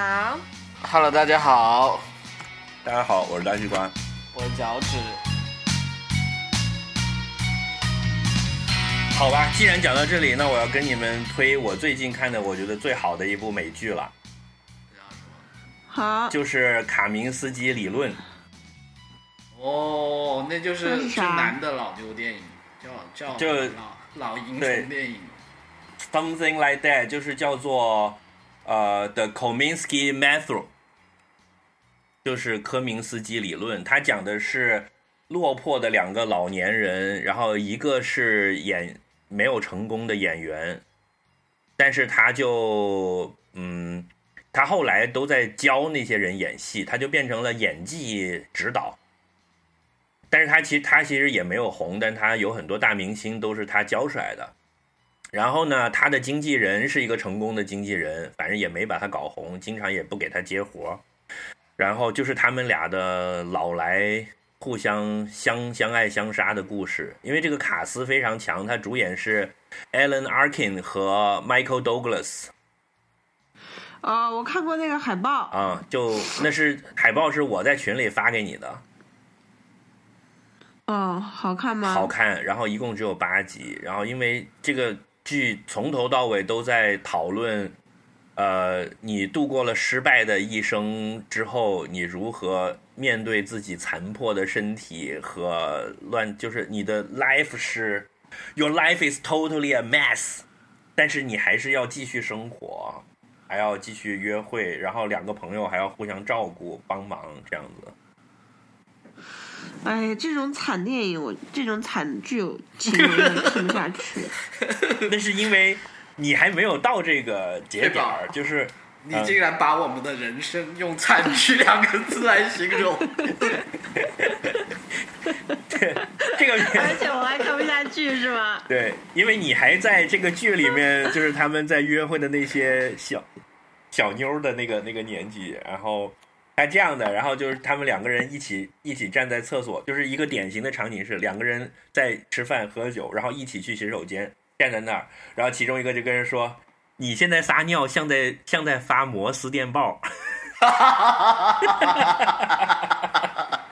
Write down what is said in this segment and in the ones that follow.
好，Hello，大家好，大家好，我是大西瓜。我是脚趾。好吧，既然讲到这里，那我要跟你们推我最近看的我觉得最好的一部美剧了，好，就是《卡明斯基理论》。哦，那就是最是啥难的老牛电影，叫叫就老老英对雄电影。Something like that，就是叫做呃 The Kominsky Method，就是科明斯基理论。他讲的是落魄的两个老年人，然后一个是演没有成功的演员，但是他就嗯，他后来都在教那些人演戏，他就变成了演技指导。但是他其实他其实也没有红，但他有很多大明星都是他教出来的。然后呢，他的经纪人是一个成功的经纪人，反正也没把他搞红，经常也不给他接活。然后就是他们俩的老来互相相相爱相杀的故事。因为这个卡斯非常强，他主演是 Alan Arkin 和 Michael Douglas 呃，我看过那个海报，啊，就那是海报是我在群里发给你的，哦，好看吗？好看。然后一共只有八集，然后因为这个剧从头到尾都在讨论，呃，你度过了失败的一生之后，你如何面对自己残破的身体和乱，就是你的 life 是 your life is totally a mess，但是你还是要继续生活，还要继续约会，然后两个朋友还要互相照顾帮忙这样子。哎，这种惨电影，我这种惨剧，我其实有点看不下去。那是因为你还没有到这个节点儿，就是你竟然把我们的人生用“惨剧”两个字来形容，对这个而且我还看不下去，是吗？对，因为你还在这个剧里面，就是他们在约会的那些小小妞的那个那个年纪，然后还这样的，然后就是他们两个人一起一起站在厕所，就是一个典型的场景是两个人在吃饭喝酒，然后一起去洗手间，站在那儿，然后其中一个就跟人说：“你现在撒尿像在像在发摩斯电报。”哈哈哈哈哈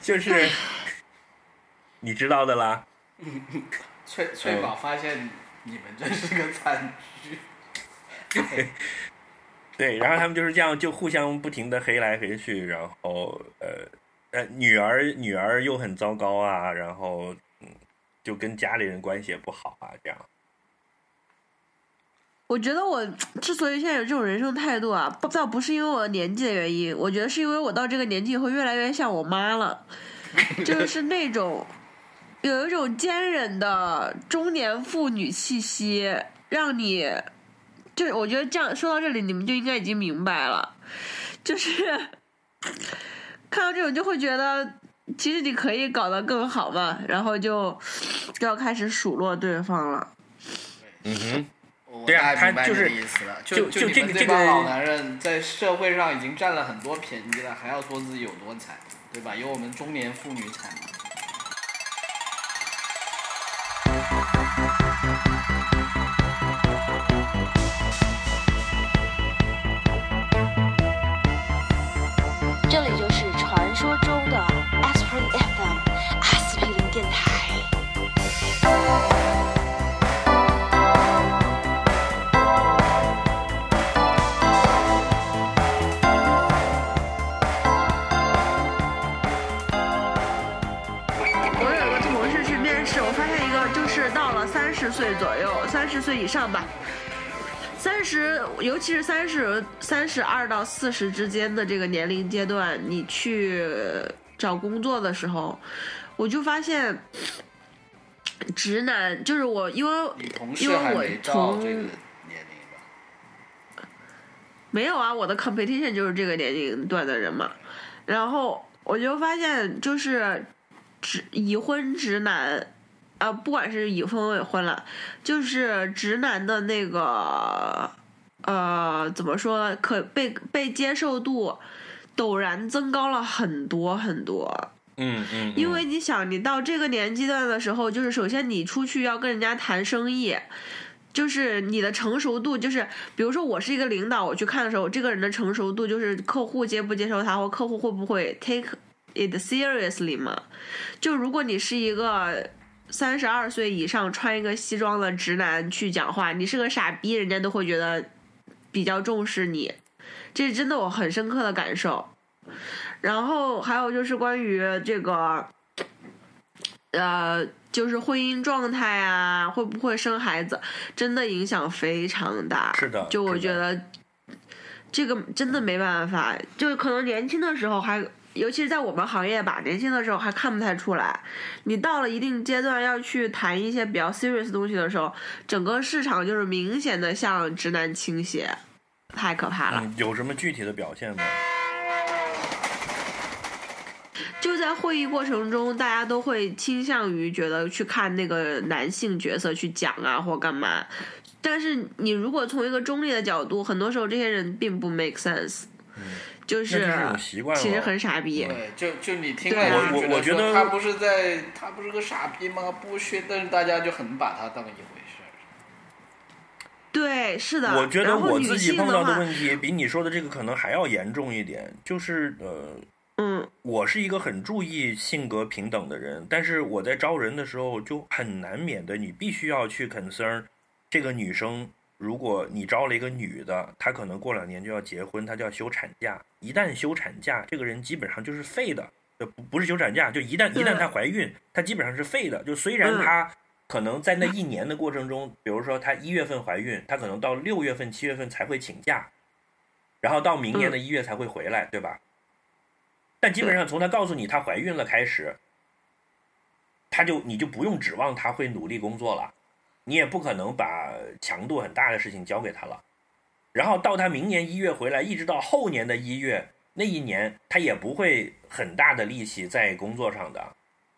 就是你知道的啦。翠翠宝发现你们这是个惨剧。对，然后他们就是这样，就互相不停的黑来黑去，然后呃呃，女儿女儿又很糟糕啊，然后嗯，就跟家里人关系也不好啊，这样。我觉得我之所以现在有这种人生态度啊，不倒不是因为我年纪的原因，我觉得是因为我到这个年纪以后越来越像我妈了，就是那种有一种坚韧的中年妇女气息，让你就是我觉得这样说到这里，你们就应该已经明白了，就是看到这种就会觉得。其实你可以搞得更好嘛，然后就就要开始数落对方了。嗯哼，我对啊大概明白他就是你的意思了，就就你们这个这帮老男人在社会上已经占了很多便宜了，还要说自己有多惨，对吧？有我们中年妇女惨吗？岁以上吧，三十，尤其是三十三十二到四十之间的这个年龄阶段，你去找工作的时候，我就发现直男就是我，因为因为我从年龄吧？没有啊，我的 competition 就是这个年龄段的人嘛。然后我就发现，就是直已婚直男，啊，不管是已婚未婚了，就是直男的那个，呃，怎么说呢？可被被接受度陡然增高了很多很多。嗯嗯，因为你想，你到这个年纪段的时候，就是首先你出去要跟人家谈生意，就是你的成熟度，就是比如说我是一个领导，我去看的时候，这个人的成熟度就是客户接不接受他，或客户会不会 take it seriously 嘛？就如果你是一个三十二岁以上穿一个西装的直男去讲话，你是个傻逼，人家都会觉得比较重视你，这是真的我很深刻的感受。然后还有就是关于这个，呃。就是婚姻状态啊，会不会生孩子，真的影响非常大。是的，就我觉得这个真的没办法，就可能年轻的时候还，尤其是在我们行业吧，年轻的时候还看不太出来。你到了一定阶段要去谈一些比较 serious 东西的时候，整个市场就是明显的向直男倾斜，太可怕了。有什么具体的表现吗？就在会议过程中，大家都会倾向于觉得去看那个男性角色去讲啊，或干嘛。但是你如果从一个中立的角度，很多时候这些人并不 make sense，就是其实很傻逼。对，就就你听我，我我觉得他不是在他不是个傻逼吗？不学，但是大家就很把他当一回事。对，是的。我觉得我自己碰到的问题比你说的这个可能还要严重一点，就是呃。嗯，我是一个很注意性格平等的人，但是我在招人的时候就很难免的，你必须要去 concern 这个女生。如果你招了一个女的，她可能过两年就要结婚，她就要休产假。一旦休产假，这个人基本上就是废的。不不是休产假，就一旦一旦她怀孕，她基本上是废的。就虽然她可能在那一年的过程中，比如说她一月份怀孕，她可能到六月份、七月份才会请假，然后到明年的一月才会回来，对吧？但基本上从她告诉你她怀孕了开始，她就你就不用指望她会努力工作了，你也不可能把强度很大的事情交给他了。然后到他明年一月回来，一直到后年的一月那一年，他也不会很大的力气在工作上的，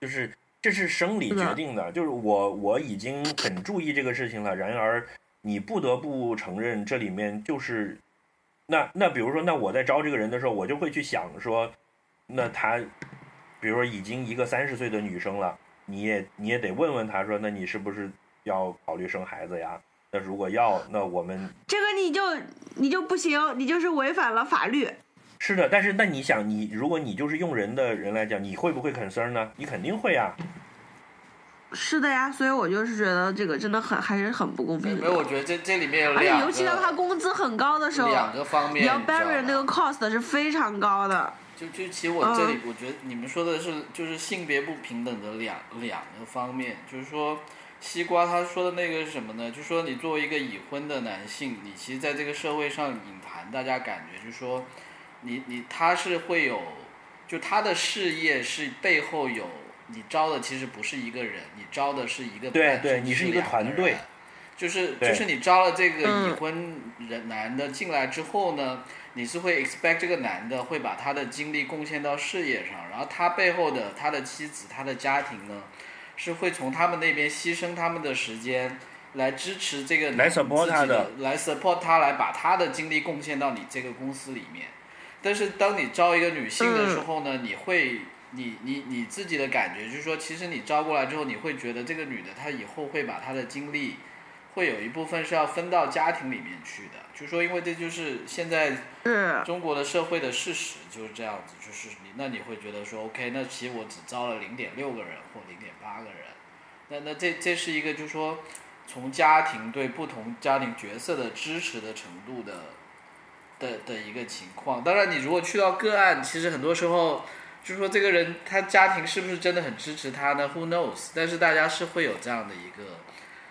就是这是生理决定的。就是我我已经很注意这个事情了，然而你不得不承认这里面就是那那比如说那我在招这个人的时候，我就会去想说。那他，比如说已经一个三十岁的女生了，你也你也得问问他说，那你是不是要考虑生孩子呀？那如果要，那我们这个你就你就不行，你就是违反了法律。是的，但是那你想，你如果你就是用人的人来讲，你会不会 concern 呢？你肯定会啊。是的呀，所以我就是觉得这个真的很还是很不公平。因为我觉得这这里面有两个，尤其当他工资很高的时候，两个方面，你要 bear 那个 cost 是非常高的。就就其实我这里，我觉得你们说的是就是性别不平等的两两个方面，就是说，西瓜他说的那个是什么呢？就说你作为一个已婚的男性，你其实在这个社会上隐含，大家感觉就是说，你你他是会有，就他的事业是背后有你招的，其实不是一个人，你招的是一个对对，你是一个团队，就是就是你招了这个已婚人男的进来之后呢。你是会 expect 这个男的会把他的精力贡献到事业上，然后他背后的他的妻子、他的家庭呢，是会从他们那边牺牲他们的时间来支持这个来 support 他的，来 support 他来把他的精力贡献到你这个公司里面。但是当你招一个女性的时候呢，你会你你你自己的感觉就是说，其实你招过来之后，你会觉得这个女的她以后会把她的精力。会有一部分是要分到家庭里面去的，就说因为这就是现在中国的社会的事实就是这样子，就是你那你会觉得说，OK，那其实我只招了零点六个人或零点八个人，那那这这是一个就是说从家庭对不同家庭角色的支持的程度的的的一个情况。当然，你如果去到个案，其实很多时候就是说这个人他家庭是不是真的很支持他呢？Who knows？但是大家是会有这样的一个。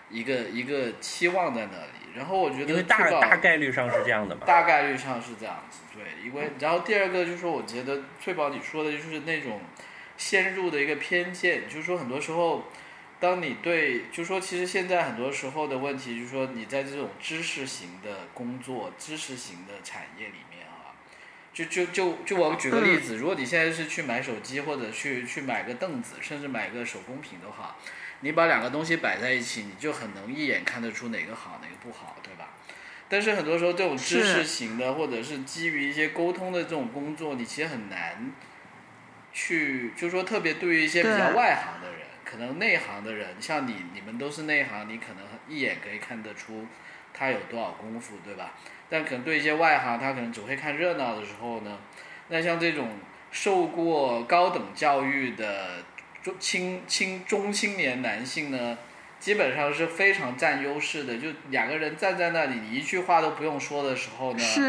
一个一个期望在那里，然后我觉得因为大大概率上是这样的嘛，大概率上是这样子，对，因为然后第二个就是说，我觉得翠宝你说的就是那种先入的一个偏见，就是说很多时候，当你对，就是说其实现在很多时候的问题就是说你在这种知识型的工作、知识型的产业里面啊，就就就就我举个例子，如果你现在是去买手机或者去去买个凳子，甚至买个手工品的话。你把两个东西摆在一起，你就很能一眼看得出哪个好，哪个不好，对吧？但是很多时候，这种知识型的，或者是基于一些沟通的这种工作，你其实很难去，就是说，特别对于一些比较外行的人，可能内行的人，像你，你们都是内行，你可能一眼可以看得出他有多少功夫，对吧？但可能对一些外行，他可能只会看热闹的时候呢，那像这种受过高等教育的中青青中青年男性呢，基本上是非常占优势的。就两个人站在那里，你一句话都不用说的时候呢，是，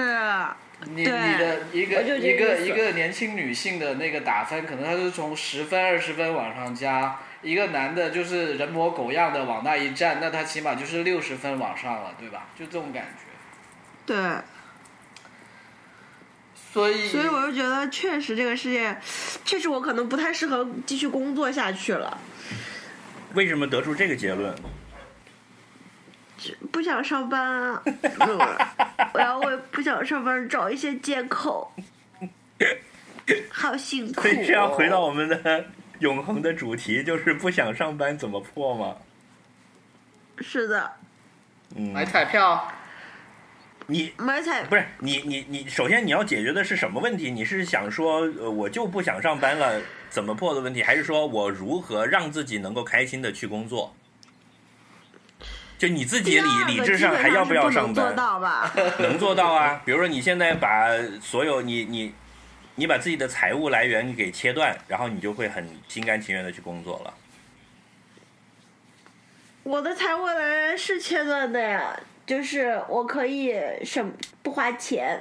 你你的一个一个一个年轻女性的那个打分，可能她是从十分二十分往上加。一个男的，就是人模狗样的往那一站，那他起码就是六十分往上了，对吧？就这种感觉。对，所以，所以我就觉得确实这个世界，确实我可能不太适合继续工作下去了，为什么得出这个结论？不想上班啊，嗯我要为不想上班找一些借口，好辛苦、所以这样回到哦。我们的永恒的主题，就是不想上班怎么破吗？是的，嗯，买彩票，你买彩不是你你你，首先你要解决的是什么问题？你是想说，呃，我就不想上班了，怎么破的问题，还是说我如何让自己能够开心的去工作？就你自己理理智上还要不要上班？能做？到吧？能做到啊。比如说你现在把所有你你你把自己的财务来源给切断，然后你就会很心甘情愿的去工作了。我的财务来源是切断的呀，就是我可以省不花钱，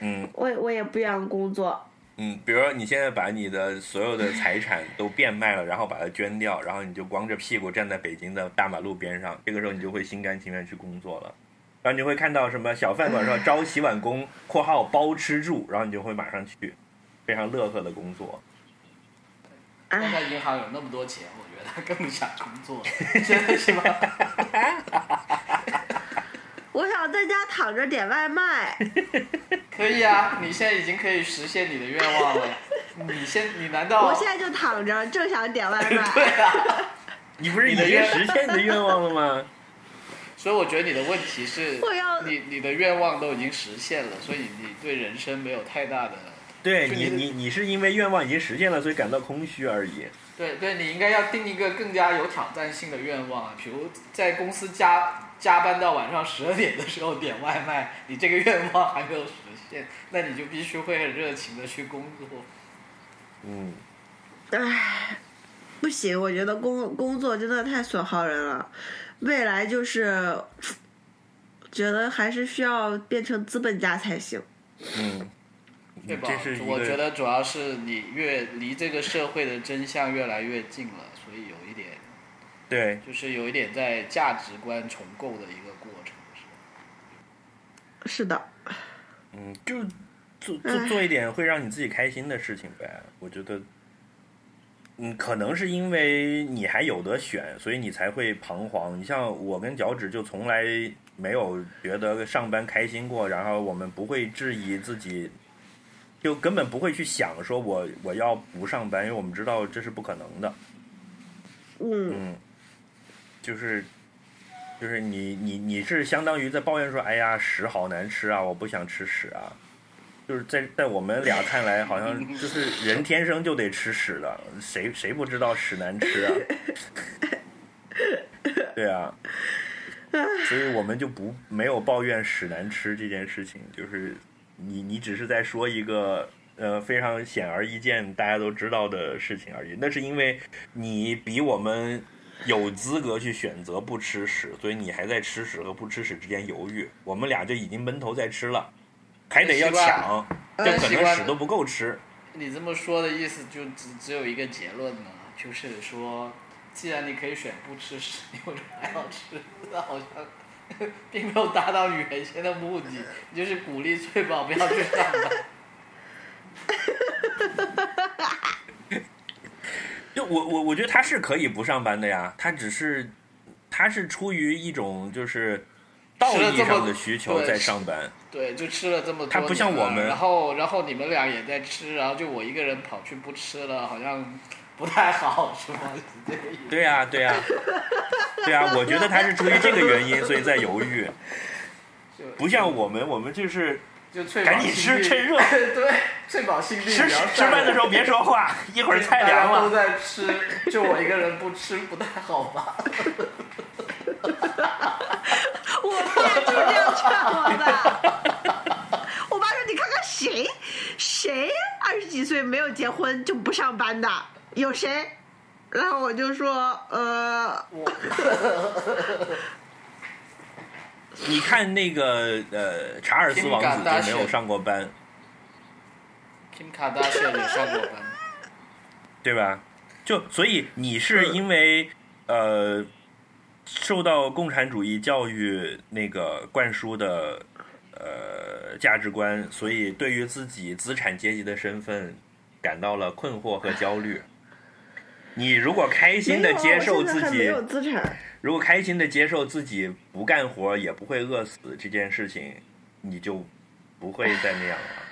嗯我我也不想工作。嗯，比如说你现在把你的所有的财产都变卖了，然后把它捐掉，然后你就光着屁股站在北京的大马路边上，这个时候你就会心甘情愿去工作了。然后你会看到什么小饭馆说招洗碗工（ 括号包吃住），然后你就会马上去，非常乐呵的工作。现在，银行有那么多钱，我觉得更想工作，真的是吗？我想在家躺着点外卖。可以啊，你现在已经可以实现你的愿望了。你现，你难道我现在就躺着，正想点外卖。对啊？你不是已经你的愿实现你的愿望了吗？所以我觉得你的问题是我要，你你的愿望都已经实现了，所以你对人生没有太大的。对你，你你你是因为愿望已经实现了，所以感到空虚而已。对对，你应该要定一个更加有挑战性的愿望啊，比如在公司加加班到晚上十二点的时候点外卖，你这个愿望还没有实现，那你就必须会很热情的去工作。嗯，唉，不行，我觉得工工作真的太损耗人了。未来就是，觉得还是需要变成资本家才行。嗯，对吧我觉得主要是你越离这个社会的真相越来越近了，所以有一点对，就是有一点在价值观重构的一个过程。是是的，嗯，就做做做一点会让你自己开心的事情呗。我觉得，嗯，可能是因为你还有得选，所以你才会彷徨。你像我跟脚趾就从来没有觉得上班开心过，然后我们不会质疑自己，就根本不会去想说我我要不上班，因为我们知道这是不可能的。嗯，嗯，就是就是你你你是相当于在抱怨说，哎呀，屎好难吃啊，我不想吃屎啊。就是在在我们俩看来，好像就是人天生就得吃屎的，谁谁不知道屎难吃啊？对啊，所以我们就不没有抱怨屎难吃这件事情，就是你你只是在说一个呃非常显而易见大家都知道的事情而已。那是因为你比我们有资格去选择不吃屎，所以你还在吃屎和不吃屎之间犹豫。我们俩就已经闷头在吃了，还得要抢，就可能屎都不够吃。你这么说的意思就只只有一个结论呢，就是说，既然你可以选不吃屎，你为什么还要吃？那好像 并没有达到你原先的目的，你就是鼓励翠宝不要去上班。就我我我觉得他是可以不上班的呀，他只是他是出于一种就是道义上的需求在上班。对，就吃了这么多，他不像我们然后然后你们俩也在吃，然后就我一个人跑去不吃了，好像不太好，是吗？是这个意思。对呀、对呀、对呀、我觉得他是出于这个原因，所以在犹豫。不像我们，我们就是就赶紧吃趁热 对，确保心地吃吃饭的时候别说话，一会儿菜凉大家都。在吃，就我一个人不吃，不太好吧？我爸就这样劝我的。我爸说：“你看看谁，谁二十几岁没有结婚就不上班的，有谁？”然后我就说：“呃，你看那个呃，查尔斯王子就没有上过班，Kim Kardashian 也上过班，对吧？就所以你是因为呃受到共产主义教育那个灌输的呃价值观，所以对于自己资产阶级的身份感到了困惑和焦虑。你如果开心的接受自己，没有资产。如果开心的接受自己不干活也不会饿死这件事情，你就不会再那样了。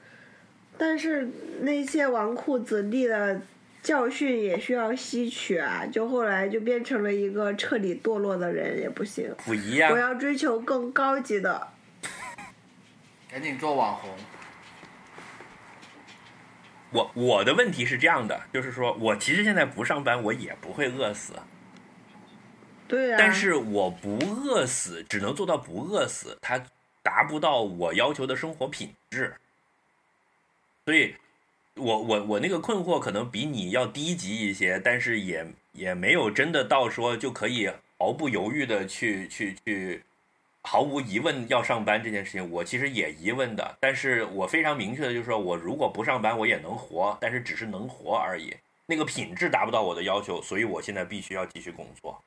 但是那些纨绔子弟的教训也需要吸取啊！就后来就变成了一个彻底堕落的人也不行。溥仪呀我，要追求更高级的。赶紧做网红。我我的问题是这样的，就是说我其实现在不上班，我也不会饿死，对啊。但是我不饿死，只能做到不饿死，它达不到我要求的生活品质。所以，我我我那个困惑可能比你要低级一些，但是也也没有真的到说就可以毫不犹豫的去去去，毫无疑问要上班这件事情，我其实也疑问的。但是我非常明确的就是说，我如果不上班，我也能活，但是只是能活而已。那个品质达不到我的要求，所以我现在必须要继续工作。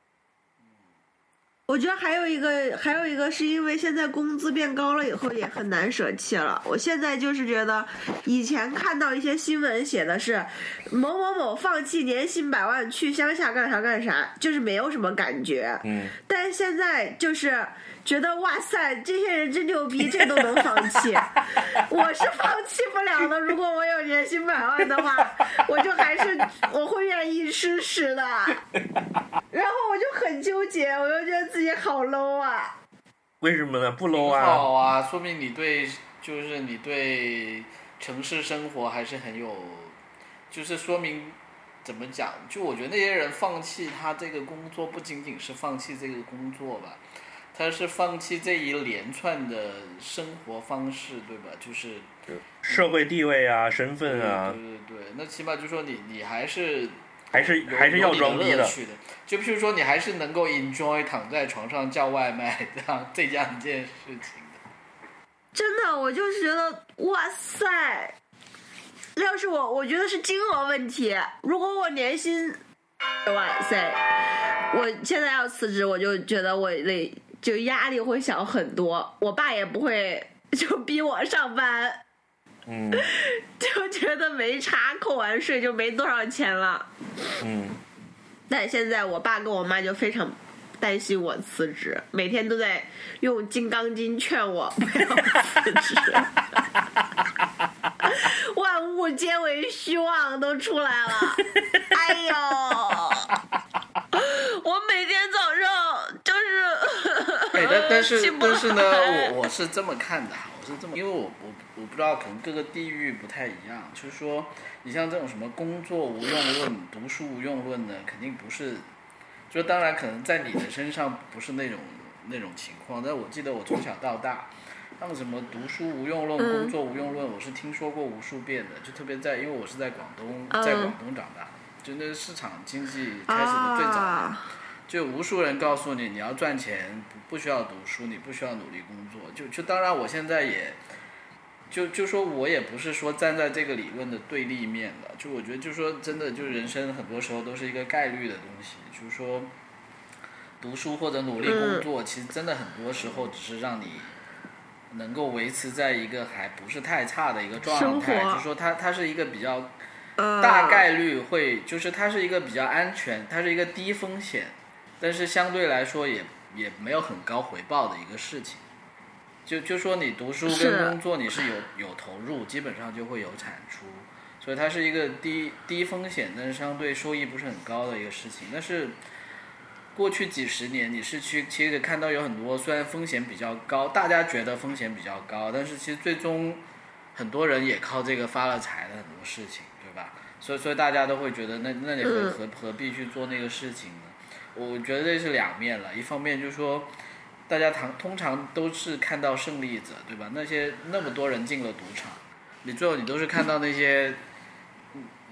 我觉得还有一个，还有一个是因为现在工资变高了以后也很难舍弃了。我现在就是觉得，以前看到一些新闻写的是某某某放弃年薪百万去乡下干啥干啥，就是没有什么感觉。嗯，但是现在就是觉得哇塞，这些人真牛逼，这都能放弃，我是放弃不了的。如果我有年薪百万的话，我就还是我会愿意试试的。然后我就很纠结，我又觉得自己好 low 啊。为什么呢？不 low 啊？好啊，说明你对就是你对城市生活还是很有，就是说明怎么讲？就我觉得那些人放弃他这个工作，不仅仅是放弃这个工作吧，他是放弃这一连串的生活方式，对吧？就是社会地位啊，身份啊，对对对，那起码就说你你还是还是还是要有你装逼的。乐趣的。就譬如说，你还是能够 enjoy 躺在床上叫外卖这样这样一件事情的。真的，我就是觉得哇塞，要是我，我觉得是金额问题。如果我年薪，哇塞，我现在要辞职，我就觉得我累，就压力会小很多。我爸也不会 就逼我上班，嗯 就觉得没差，扣完税就没多少钱了。嗯，但现在我爸跟我妈就非常担心我辞职，每天都在用金刚经劝我不要 辞职。万物皆为虚妄都出来了，哎呦！我每天早上就是，哎，但但是但是呢，我 我是这么看的，我是这么，因为我我我不知道，可能各个地域不太一样，就是说，你像这种什么工作无用论、读书无用论呢，肯定不是，就当然可能在你的身上不是那种那种情况，但我记得我从小到大。那么什么读书无用论、嗯。工作无用论，我是听说过无数遍的，就特别在，因为我是在广东，嗯。在广东长大的，就那市场经济开始的最早就无数人告诉你，你要赚钱不不需要读书，你不需要努力工作。就就当然，我现在也，就就说我也不是说站在这个理论的对立面的。就我觉得，就说真的，就是人生很多时候都是一个概率的东西。就是说，读书或者努力工作，其实真的很多时候只是让你能够维持在一个还不是太差的一个状态。就说它它是一个比较呃大概率会，就是它是一个比较安全，它是一个低风险，但是相对来说也也没有很高回报的一个事情。就就说你读书跟工作你是有有投入，基本上就会有产出，所以它是一个低低风险，但是相对收益不是很高的一个事情。但是过去几十年，你是去其实看到有很多虽然风险比较高，大家觉得风险比较高，但是其实最终很多人也靠这个发了财的很多事情，对吧？所以所以大家都会觉得那那你何何必去做那个事情呢？我觉得这是两面了，一方面就是说。大家常通常都是看到胜利者，对吧？那些那么多人进了赌场，你最后你都是看到那些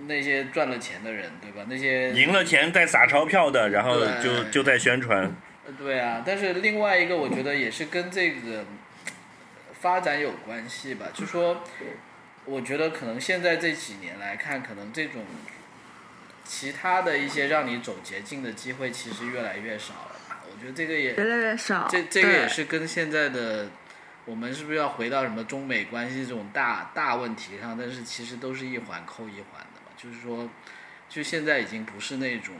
那些赚了钱的人，对吧？那些赢了钱再撒钞票的，然后就就在宣传。呃对啊，但是另外一个我觉得也是跟这个发展有关系吧，就说我觉得可能现在这几年来看，可能这种其他的一些让你走捷径的机会其实越来越少了吧。我觉得这个也越来越少。这这个也是跟现在的我们是不是要回到什么中美关系这种大大问题上？但是其实都是一环扣一环的嘛，就是说，就现在已经不是那种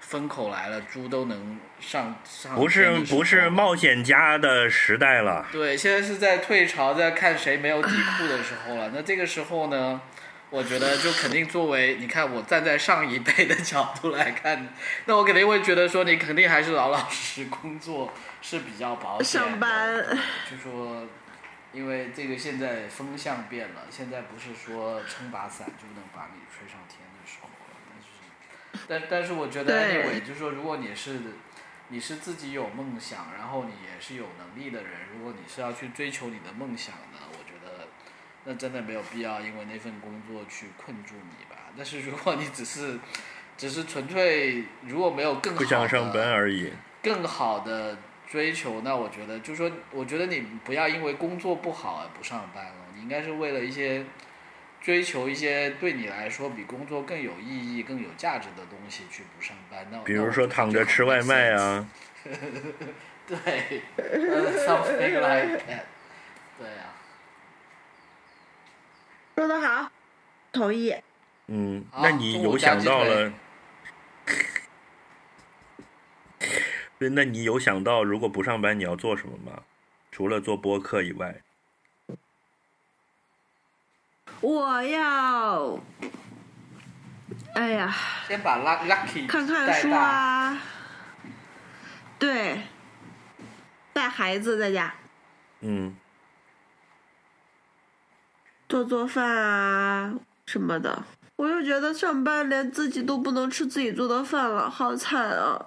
风口来了猪都能上上不是天的时候不是冒险家的时代了，对，现在是在退潮，在看谁没有底裤的时候了。那这个时候呢，我觉得就肯定作为你看我站在上一辈的角度来看，那我肯定会觉得说你肯定还是老老实实工作是比较保。上班就说，因为这个现在风向变了，现在不是说撑把伞就能把你吹上天的时候了。但是，但但是我觉得对 anyway，就是说，如果你是你是自己有梦想，然后你也是有能力的人，如果你是要去追求你的梦想那真的没有必要因为那份工作去困住你吧。但是如果你只是只是纯粹如果没有更好不想上班而已。更好的追求，那我觉得就是说，我觉得你不要因为工作不好而不上班了，你应该是为了一些追求一些对你来说比工作更有意义、更有价值的东西去不上班。那比如说躺着吃外卖。啊，对 呃，something like that。对啊，说得好，同意。嗯，那你有想到了？对，那你有想到如果不上班你要做什么吗？除了做播客以外，我要，哎呀，先把 luck lucky 看看书带大。啊，对，带孩子在家嗯，做做饭啊什么的。我就觉得上班连自己都不能吃自己做的饭了，好惨啊！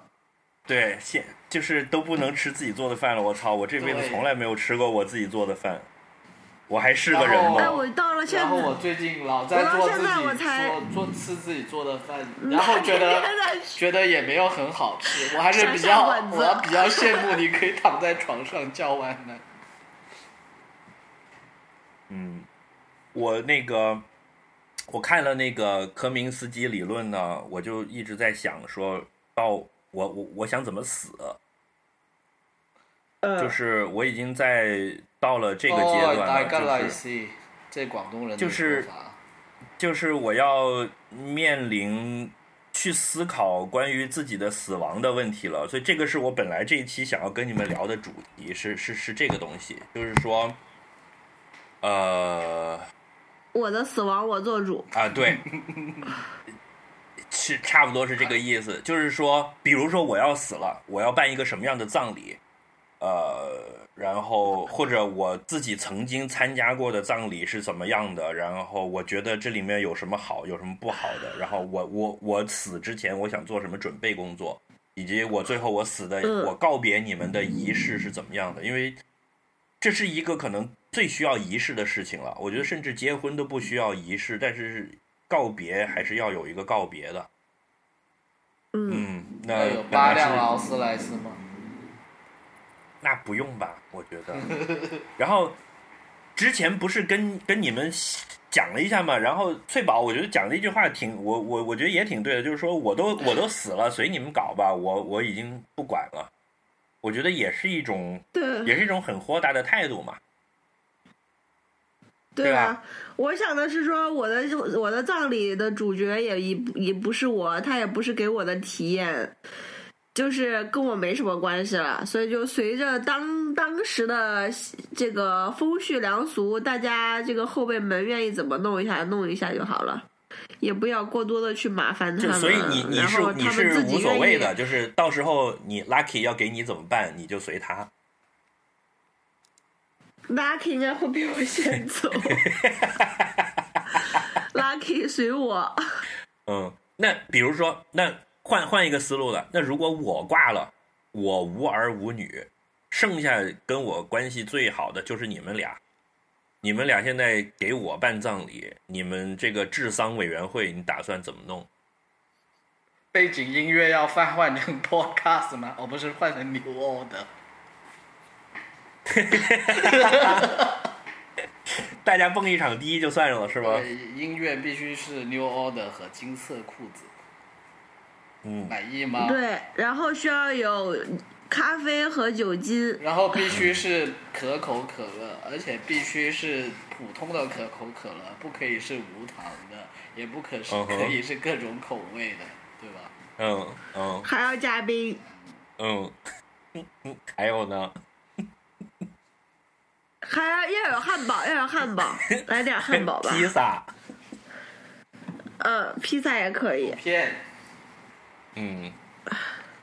对，现就是都不能吃自己做的饭了。我操，我这辈子从来没有吃过我自己做的饭，我还是个人吗？我到了现在然，后我最近老在做自己做做吃自己做的饭，然后觉得 觉得也没有很好吃，我还是比较我比较羡慕你可以躺在床上叫外卖。嗯，我那个我看了那个科明斯基理论呢，我就一直在想说到我我我想怎么死，呃。就是我已经在到了这个阶哦，段了，来就是这广东人的就是就是我要面临去思考关于自己的死亡的问题了，所以这个是我本来这一期想要跟你们聊的主题，是是是这个东西，就是说，呃我的死亡我做主。啊对，是差不多是这个意思，就是说，比如说我要死了，我要办一个什么样的葬礼，呃，然后或者我自己曾经参加过的葬礼是怎么样的，然后我觉得这里面有什么好，有什么不好的，然后我我我死之前我想做什么准备工作，以及我最后我死的嗯。我告别你们的仪式是怎么样的，因为这是一个可能最需要仪式的事情了。我觉得甚至结婚都不需要仪式，但是告别还是要有一个告别的。嗯，嗯，那有八辆劳斯莱斯吗？那不用吧，我觉得。然后之前不是跟跟你们讲了一下嘛，然后翠宝我觉得讲了一句话挺我我我觉得也挺对的，就是说我都我都死了，随你们搞吧，我我已经不管了。我觉得也是一种对也是一种很豁达的态度嘛。对对啊吧，我想的是说，我的我的葬礼的主角也也不也不是我，他也不是给我的体验，就是跟我没什么关系了，所以就随着当当时的这个风序良俗，大家这个后辈们愿意怎么弄一下弄一下就好了。也不要过多的去麻烦他们。就所以你你是你是无所谓的，就是到时候你 lucky 要给你怎么办，你就随他。Lucky 应该会比我先 走，Lucky 随我。嗯，那比如说，那换换一个思路了，那如果我挂了，我无儿无女，剩下跟我关系最好的就是你们俩。你们俩现在给我办葬礼，你们这个治丧委员会，你打算怎么弄？背景音乐要换换成 podcast 吗？哦，不是换成 New Order。大家蹦一场迪就算了是吧呃？音乐必须是 New Order 和金色裤子，嗯，满意吗？对，然后需要有咖啡和酒精。然后必须是可口可乐，而且必须是普通的可口可乐，不可以是无糖的，也不可是可以是各种口味的，对吧？嗯嗯还要加冰，嗯，还有呢？还要要有汉堡，要有汉堡，来点汉堡吧。披萨。嗯，披萨也可以。片，嗯，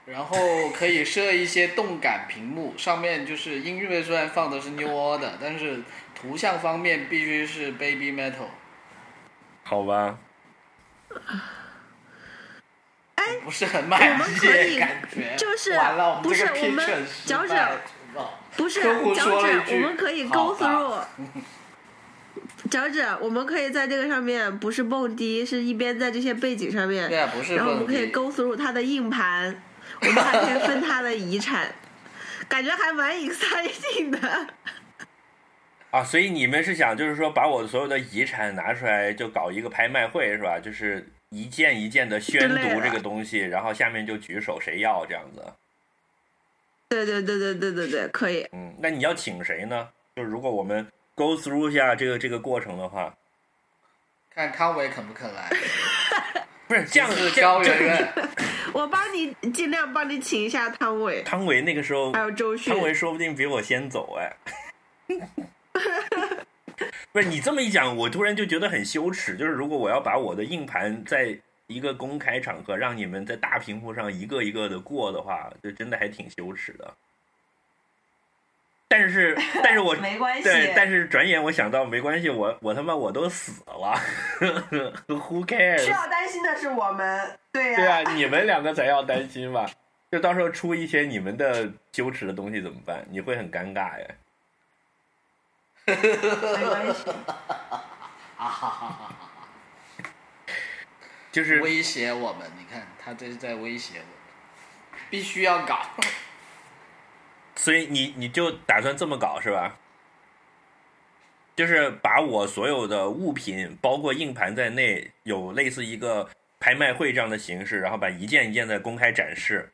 然后可以设一些动感屏幕，上面就是音乐虽然放的是 New Order，但是图像方面必须是 Baby Metal。好吧。哎不是很我满们可以意，感觉就是完了，我不们这个是我们 pitch 很失脚趾不是脚趾，我们可以好 go through。脚趾，我们可以在这个上面不是蹦迪，是一边在这些背景上面，对啊，不是然后我们可以 go through 它的硬盘，我们还可以分他的遗产，感觉还蛮 exciting 的。啊，所以你们是想就是说把我所有的遗产拿出来就搞一个拍卖会是吧？就是一件一件的宣读这个东西，然后下面就举手谁要这样子。对对对对对对对，可以。嗯，那你要请谁呢？就如果我们 go through 一下这个这个过程的话，看康伟肯不肯来？不是这样是这样就高圆圆，我帮你尽量帮你请一下汤唯，汤唯那个时候还，有周迅汤。唯说不定比我先走哎。不是你这么一讲，我突然就觉得很羞耻。就是如果我要把我的硬盘在一个公开场合让你们在大屏幕上一个一个的过的话，就真的还挺羞耻的。但是，但是我没关系对，但是转眼我想到没关系，我我他妈我都死了，Who cares？需要担心的是我们，对呀、对啊，你们两个才要担心吧？就到时候出一些你们的羞耻的东西怎么办？你会很尴尬呀。没关系。啊哈哈哈！就是威胁我们，你看他这是在威胁我们，必须要搞。所以你你就打算这么搞是吧？就是把我所有的物品，包括硬盘在内，有类似一个拍卖会这样的形式，然后把一件一件的公开展示。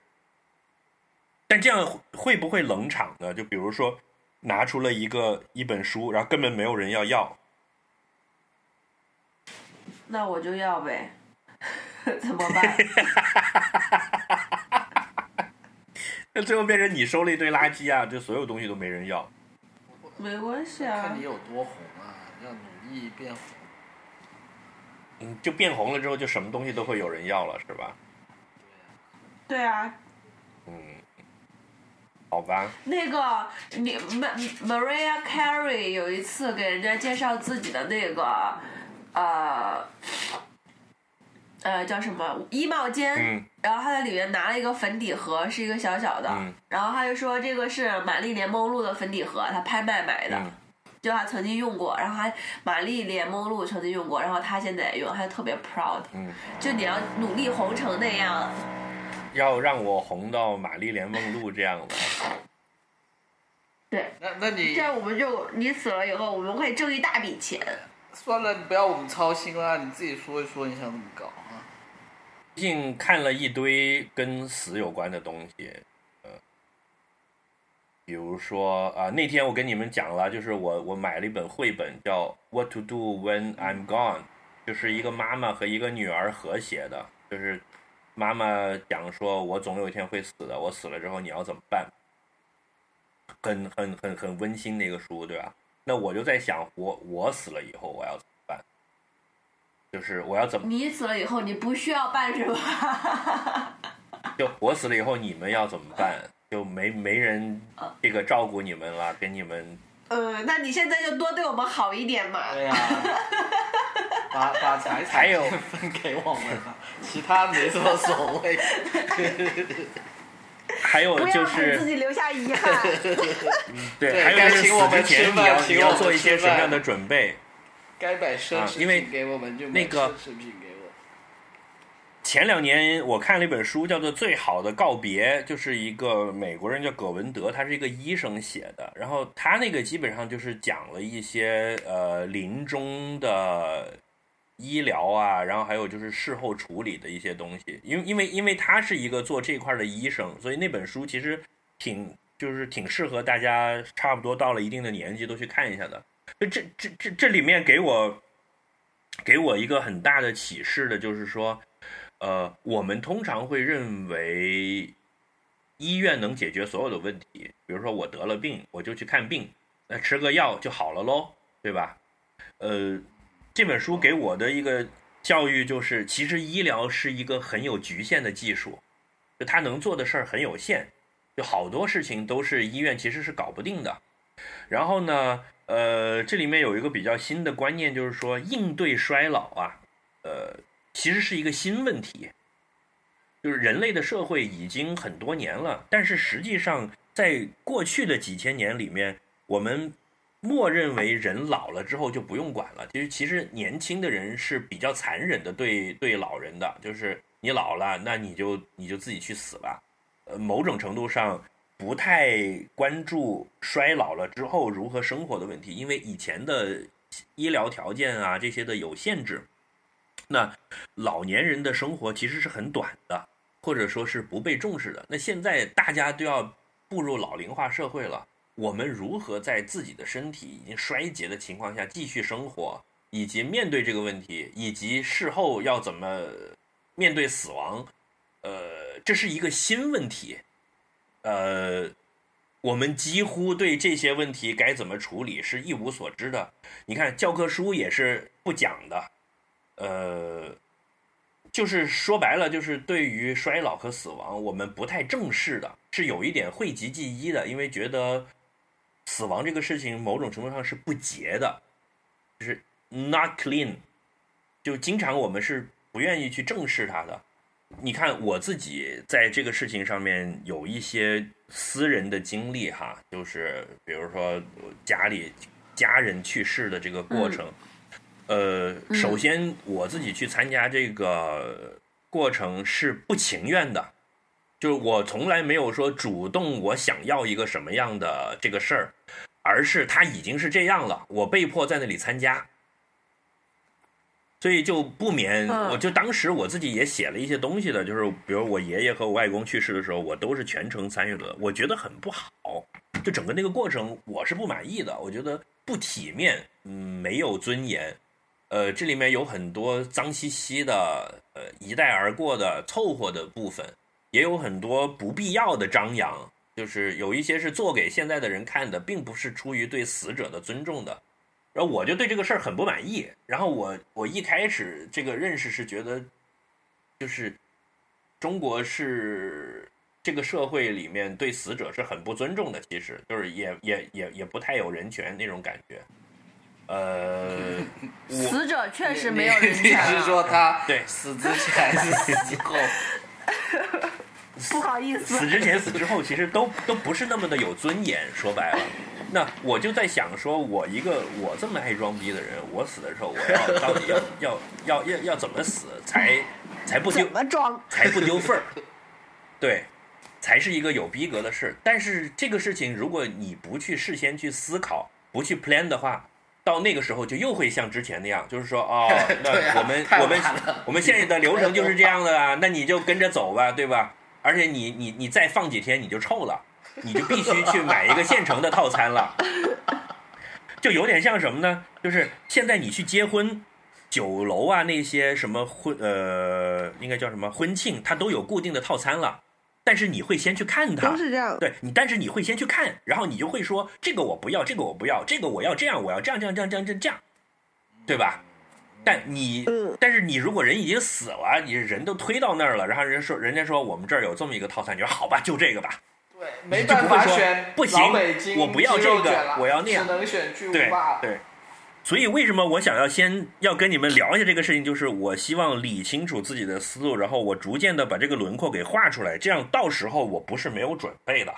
但这样会不会冷场呢？就比如说拿出了一个一本书，然后根本没有人要要，那我就要呗，怎么办？那最后变成你收了一堆垃圾啊，这所有东西都没人要。没关系啊看你，有多红啊，要努力变红。嗯，就变红了之后，就什么东西都会有人要了，是吧？对啊，嗯，好吧。那个你 Ma Maria Carey 有一次给人家介绍自己的那个呃呃叫什么衣帽间，嗯然后他在里面拿了一个粉底盒，是一个小小的，嗯然后他就说这个是玛丽莲梦露的粉底盒，他拍卖买的。嗯就他曾经用过，然后还玛丽莲梦露曾经用过，然后他现在也用，他特别 proud。嗯，就你要努力红成那样，要让我红到玛丽莲梦露这样的。对，那那你这样我们就你死了以后，我们会挣一大笔钱。算了，你不要我们操心了，你自己说一说你想怎么搞啊？最近看了一堆跟死有关的东西，呃，比如说啊、那天我跟你们讲了，就是我我买了一本绘本，叫《What to Do When I'm Gone》，就是一个妈妈和一个女儿合写的，就是妈妈讲说，我总有一天会死的，我死了之后你要怎么办？很很很很温馨的一个书，对吧？那我就在想，我我死了以后我要？就是我要怎么，你死了以后，你不需要办什么。就我死了以后你们要怎么办？就没没人这个照顾你们了，给你们嗯，那你现在就多对我们好一点嘛。对呀、把把财产还有分给我们了，其他没什么所谓。还有就是给自己留下遗憾。对，还有就是请我们死之前吃饭你要请我们你要做一些什么样的准备？该买奢侈啊因为品给我们就买那个奢侈品给我。前两年我看了一本书，叫做《最好的告别》，就是一个美国人叫葛文德，他是一个医生写的。然后他那个基本上就是讲了一些呃临终的医疗啊，然后还有就是事后处理的一些东西。因为因为因为他是一个做这块的医生，所以那本书其实挺就是挺适合大家差不多到了一定的年纪都去看一下的。这这这这里面给我给我一个很大的启示的就是说。呃，我们通常会认为医院能解决所有的问题，比如说我得了病，我就去看病，那吃个药就好了喽，对吧？呃，这本书给我的一个教育就是，其实医疗是一个很有局限的技术，就它能做的事儿很有限，就好多事情都是医院其实是搞不定的。然后呢，呃，这里面有一个比较新的观念，就是说应对衰老啊，呃。其实是一个新问题，就是人类的社会已经很多年了，但是实际上在过去的几千年里面，我们默认为人老了之后就不用管了。其实，其实年轻的人是比较残忍的对对老人的，就是你老了，那你就你就自己去死吧。呃，某种程度上不太关注衰老了之后如何生活的问题，因为以前的医疗条件啊这些的有限制。那老年人的生活其实是很短的，或者说是不被重视的。那现在大家都要步入老龄化社会了，我们如何在自己的身体已经衰竭的情况下继续生活，以及面对这个问题，以及事后要怎么面对死亡，呃，这是一个新问题。呃，我们几乎对这些问题该怎么处理是一无所知的。你看教科书也是不讲的。呃，就是说白了，就是对于衰老和死亡，我们不太正视的，是有一点讳疾忌医的，因为觉得死亡这个事情某种程度上是不洁的，就是 not clean，就经常我们是不愿意去正视它的。你看我自己在这个事情上面有一些私人的经历哈，就是比如说家里家人去世的这个过程。呃，首先我自己去参加这个过程是不情愿的，就是我从来没有说主动我想要一个什么样的这个事儿，而是他已经是这样了，我被迫在那里参加，所以就不免，我就当时我自己也写了一些东西的，就是比如我爷爷和我外公去世的时候，我都是全程参与的，我觉得很不好，就整个那个过程我是不满意的，我觉得不体面，嗯，没有尊严。呃，这里面有很多脏兮兮的，呃，一带而过的凑合的部分，也有很多不必要的张扬，就是有一些是做给现在的人看的，并不是出于对死者的尊重的。然后我就对这个事儿很不满意。然后我我一开始这个认识是觉得，就是中国是这个社会里面对死者是很不尊重的，其实就是也也也也不太有人权那种感觉。呃，死者确实没有人你权、啊。是说他 对死之前还是死之后？不好意思，死之前、死之后，其实都都不是那么的有尊严。说白了，那我就在想，说我一个我这么爱装逼的人，我死的时候，我要到底要要要要要怎么死才 才不丢怎么装？才不丢份儿？对，才是一个有逼格的事。但是这个事情，如果你不去事先去思考，不去 plan 的话，到那个时候就又会像之前那样，就是说，哦，那我们、太我们我们现在的流程就是这样的啊，那你就跟着走吧，对吧？而且你你你再放几天你就臭了，你就必须去买一个现成的套餐了，就有点像什么呢？就是现在你去结婚。酒楼啊，那些什么婚呃，应该叫什么婚庆，它都有固定的套餐了，但是你会先去看它，都是这样。对你，但是你会先去看，然后你就会说这个我不要，这个我不要，这个我要这样，我要这样这样这样这样这样，对吧？但你，嗯但是你如果人已经死了，你人都推到那儿了，然后人家说，人家说我们这儿有这么一个套餐，你说好吧，就这个吧。对，没就办法选不行我不要这个我要那样只能选巨对无霸。对，所以为什么我想要先要跟你们聊一下这个事情，就是我希望理清楚自己的思路，然后我逐渐的把这个轮廓给画出来，这样到时候我不是没有准备的，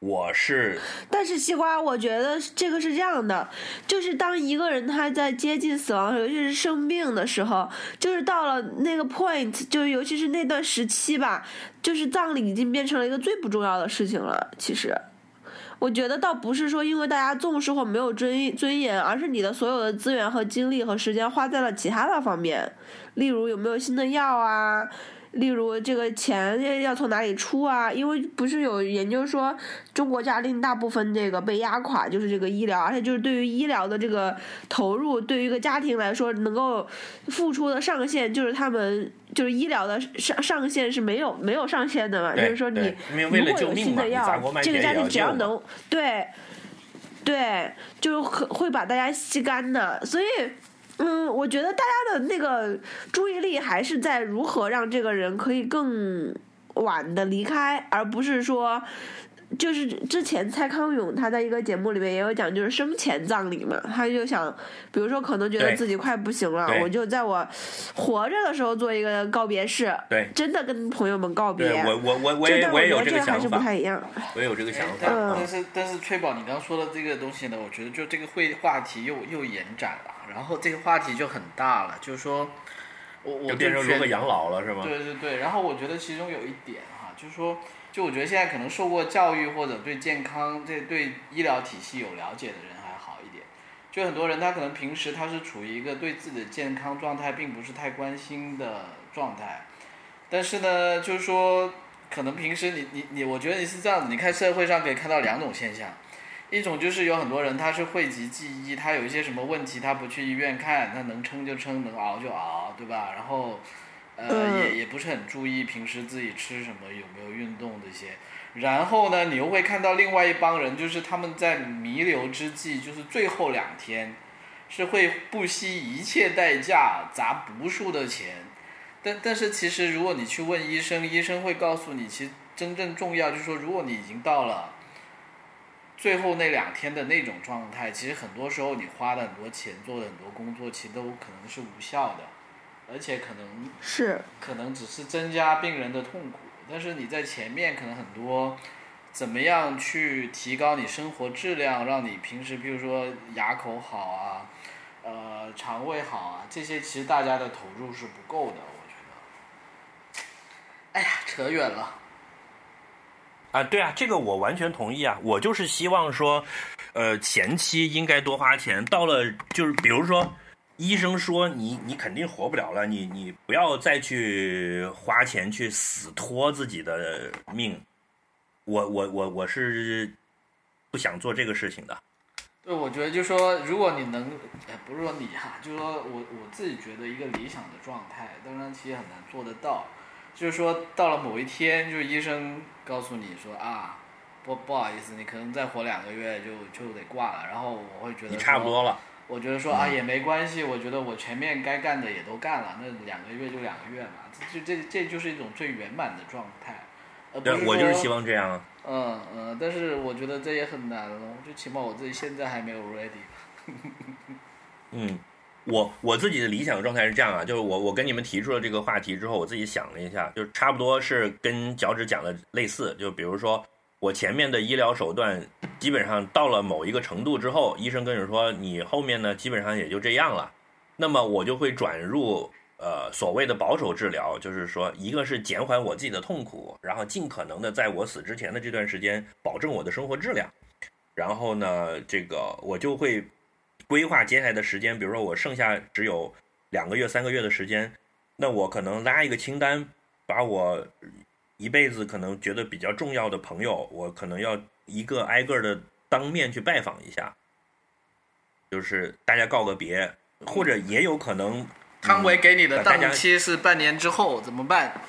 我是 但是西瓜，我觉得这个是这样的，就是当一个人他在接近死亡，尤其是生病的时候，就是到了那个 point，就是尤其是那段时期吧，就是葬礼已经变成了一个最不重要的事情了。其实，我觉得倒不是说因为大家重视或没有尊尊严，而是你的所有的资源和精力和时间花在了其他的方面，例如有没有新的药啊。例如这个钱要从哪里出啊？因为不是有研究说，中国家庭大部分这个被压垮就是这个医疗，而且就是对于医疗的这个投入，对于一个家庭来说，能够付出的上限就是他们就是医疗的上上限是没有没有上限的嘛，就是说你如果有新的药这个家庭只要能对对，就是会会把大家吸干的，所以。嗯，我觉得大家的那个注意力还是在如何让这个人可以更晚的离开，而不是说，就是之前蔡康永他在一个节目里面也有讲，就是生前葬礼嘛，他就想，比如说可能觉得自己快不行了，我就在我活着的时候做一个告别式，对真的跟朋友们告别。对我我我我也我也有觉得这还是不这个想法，太一样。我也有这个想法但。是但是崔宝，你刚刚说的这个东西呢，我觉得就这个会话题又又延展了，然后这个话题就很大了，就是说，我我就变成觉如何养老了是吗？对对对，然后我觉得其中有一点哈，就是说，就我觉得现在可能受过教育或者对健康、这对医疗体系有了解的人还好一点，就很多人他可能平时他是处于一个对自己的健康状态并不是太关心的状态，但是呢，就是说，可能平时你你你，我觉得你是这样子，你看社会上可以看到两种现象。一种就是有很多人他是讳疾忌医，他有一些什么问题他不去医院看，他能撑就撑，能熬就熬，对吧？然后，呃，嗯也也不是很注意平时自己吃什么，有没有运动这些。然后呢，你又会看到另外一帮人，就是他们在弥留之际，就是最后两天，是会不惜一切代价砸无数的钱。但但是其实如果你去问医生，医生会告诉你，其实真正重要就是说，如果你已经到了。最后那两天的那种状态，其实很多时候你花的很多钱做的很多工作，其实都可能是无效的，而且可能是，可能只是增加病人的痛苦。但是你在前面可能很多，怎么样去提高你生活质量，让你平时比如说牙口好啊，呃肠胃好啊，这些其实大家的投入是不够的，我觉得。哎呀，扯远了。啊，对啊，这个我完全同意啊。我就是希望说，呃，前期应该多花钱，到了就是比如说，医生说你你肯定活不了了，你你不要再去花钱去死拖自己的命。我我我我是不想做这个事情的。对，我觉得就说，如果你能，哎，不是说你哈，就是说我我自己觉得一个理想的状态，当然其实很难做得到。就是说，到了某一天，就是医生告诉你说啊，不不好意思，你可能再活两个月就就得挂了。然后我会觉得你差不多了，我觉得说啊也没关系，我觉得我前面该干的也都干了，那两个月就两个月嘛，这这这就是一种最圆满的状态，呃不对是我就是希望这样啊。嗯嗯，但是我觉得这也很难了，就起码我自己现在还没有 ready。嗯，我我自己的理想状态是这样啊，就是我我跟你们提出了这个话题之后，我自己想了一下，就差不多是跟脚趾讲的类似，就比如说我前面的医疗手段基本上到了某一个程度之后，医生跟你说你后面呢基本上也就这样了，那么我就会转入呃所谓的保守治疗，就是说一个是减缓我自己的痛苦，然后尽可能的在我死之前的这段时间保证我的生活质量，然后呢这个我就会。规划接下来的时间，比如说我剩下只有两个月、三个月的时间，那我可能拉一个清单，把我一辈子可能觉得比较重要的朋友，我可能要一个挨个的当面去拜访一下，就是大家告个别，或者也有可能汤唯给你的档期是半年之后，怎么办？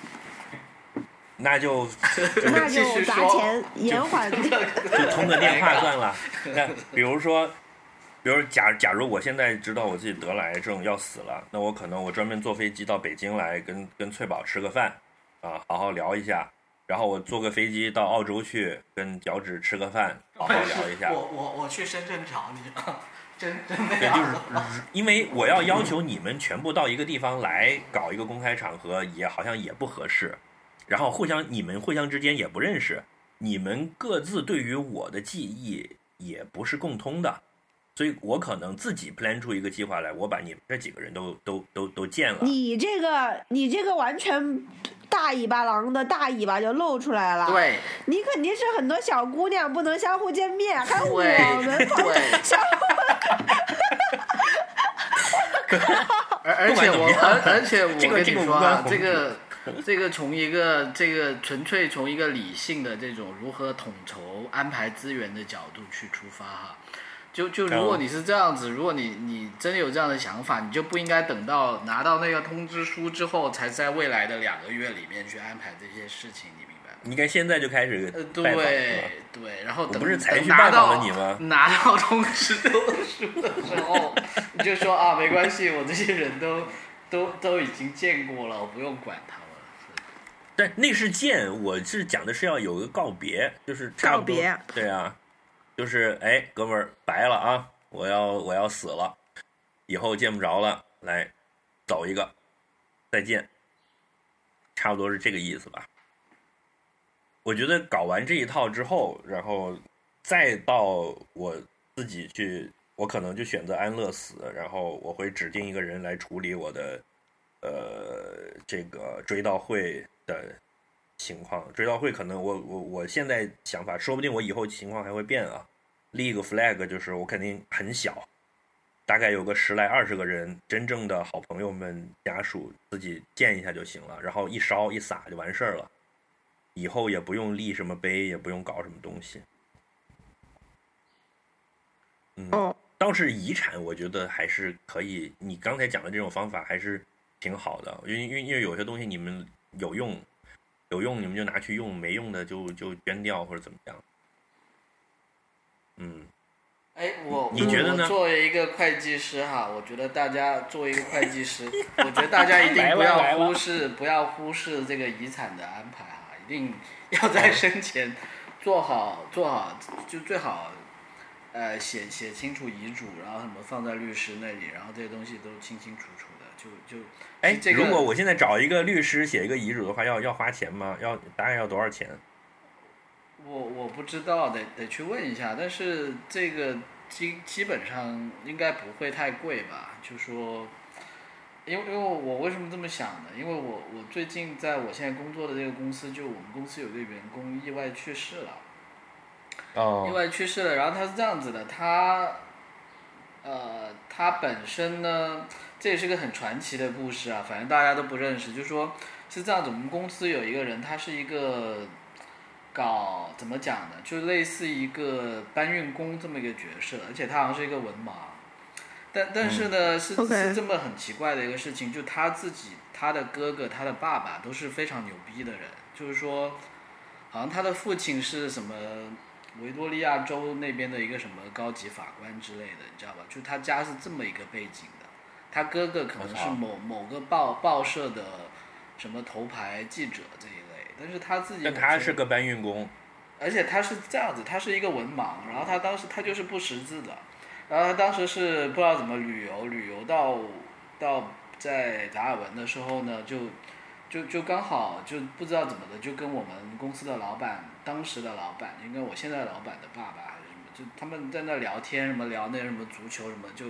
那就 那继就砸续说钱延缓。就通个电话算了。那比如说，比如假假如我现在知道我自己得了癌症要死了，那我可能我专门坐飞机到北京来跟跟翠宝吃个饭，啊，好好聊一下。然后我坐个飞机到澳洲去跟脚趾吃个饭，好好聊一下。我我我去深圳找你，真真的对，就是因为我要要求你们全部到一个地方来搞一个公开场合，也好像也不合适。然后互相你们互相之间也不认识，你们各自对于我的记忆也不是共通的，所以我可能自己 plan 出一个计划来，我把你们这几个人都都都都见了。你这个你这个完全大尾巴狼的大尾巴就露出来了。，对你肯定是很多小姑娘不能相互见面，还有我对们对，相而而不管且我而而且我跟你说啊关，这个这个从一个这个纯粹从一个理性的这种如何统筹安排资源的角度去出发哈。就就如果嗯你是这样子，如果你你真的有这样的想法，你就不应该等到拿到那个通知书之后，才在未来的两个月里面去安排这些事情，你明白吗？你应该现在就开始对对，然后等不是才去拜访了到你吗拿到通知书的时候，你就说啊，没关系，我这些人都都都已经见过了，我不用管他们了。但那是见，我是讲的是要有个告别，就是差不多告别对啊，就是哎，哥们儿白了啊，我要我要死了，以后见不着了，来走一个，再见，差不多是这个意思吧。我觉得搞完这一套之后，然后再到我自己去，我可能就选择安乐死，然后我会指定一个人来处理我的呃这个追悼会的情况。追悼会可能我我我现在想法，说不定我以后情况还会变啊。立一个 flag 就是我肯定很小，大概有个十来二十个人，真正的好朋友们家属自己见一下就行了，然后一烧一撒就完事儿了。以后也不用立什么碑，也不用搞什么东西。嗯，哦，倒是遗产，我觉得还是可以。你刚才讲的这种方法还是挺好的，因为因为因为有些东西你们有用，有用你们就拿去用，没用的就就捐掉或者怎么样。嗯，哎，我你觉得呢作为一个会计师哈，我觉得大家作为一个会计师，我觉得大家一定不要来忽视，不要忽视这个遗产的安排哈，一定 要在生前做好做好，就最好呃写写清楚遗嘱，然后什么放在律师那里，然后这些东西都清清楚楚的，就就哎，这个如果我现在找一个律师写一个遗嘱的话，要要花钱吗？要大概要多少钱？我我不知道，得得去问一下。但是这个基基本上应该不会太贵吧？就说，因为因为我为什么这么想呢？因为我我最近在我现在工作的这个公司，就我们公司有个员工意外去世了。意哦，外去世了，然后他是这样子的，他，呃，他本身呢，这也是个很传奇的故事啊，反正大家都不认识，就说是这样子，我们公司有一个人，他是一个搞怎么讲呢，就类似一个搬运工这么一个角色，而且他好像是一个文盲，但但是呢，是是这么很奇怪的一个事情，就他自己、他的哥哥、他的爸爸都是非常牛逼的人，就是说，好像他的父亲是什么维多利亚州那边的一个什么高级法官之类的，你知道吧？就他家是这么一个背景的，他哥哥可能是某某个报报社的什么头牌记者这一类，但是他自己但他是个搬运工，而且他是这样子，他是一个文盲，然后他当时他就是不识字的，然后他当时是不知道怎么旅游，旅游到到在达尔文的时候呢，就就就刚好就不知道怎么的，就跟我们公司的老板，当时的老板，应该我现在老板的爸爸还是什么，就他们在那聊天，什么聊那什么足球什么，就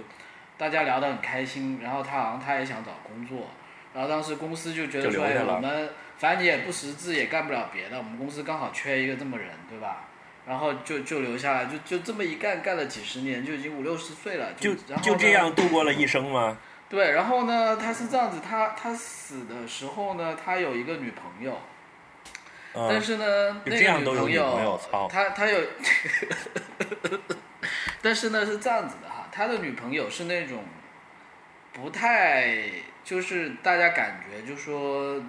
大家聊得很开心，然后他好像他也想找工作，然后当时公司就觉得说，哎，我们反正你也不识字，也干不了别的，我们公司刚好缺一个这么人，对吧？然后就就留下来，就就这么一干干了几十年，就已经五六十岁了，就然后就这样度过了一生吗？对，然后呢，他是这样子，他他死的时候呢，他有一个女朋友，但嗯，是呢，那个女朋友，他他有，但是呢是这样子的哈，他的女朋友是那种不太，就是大家感觉就说，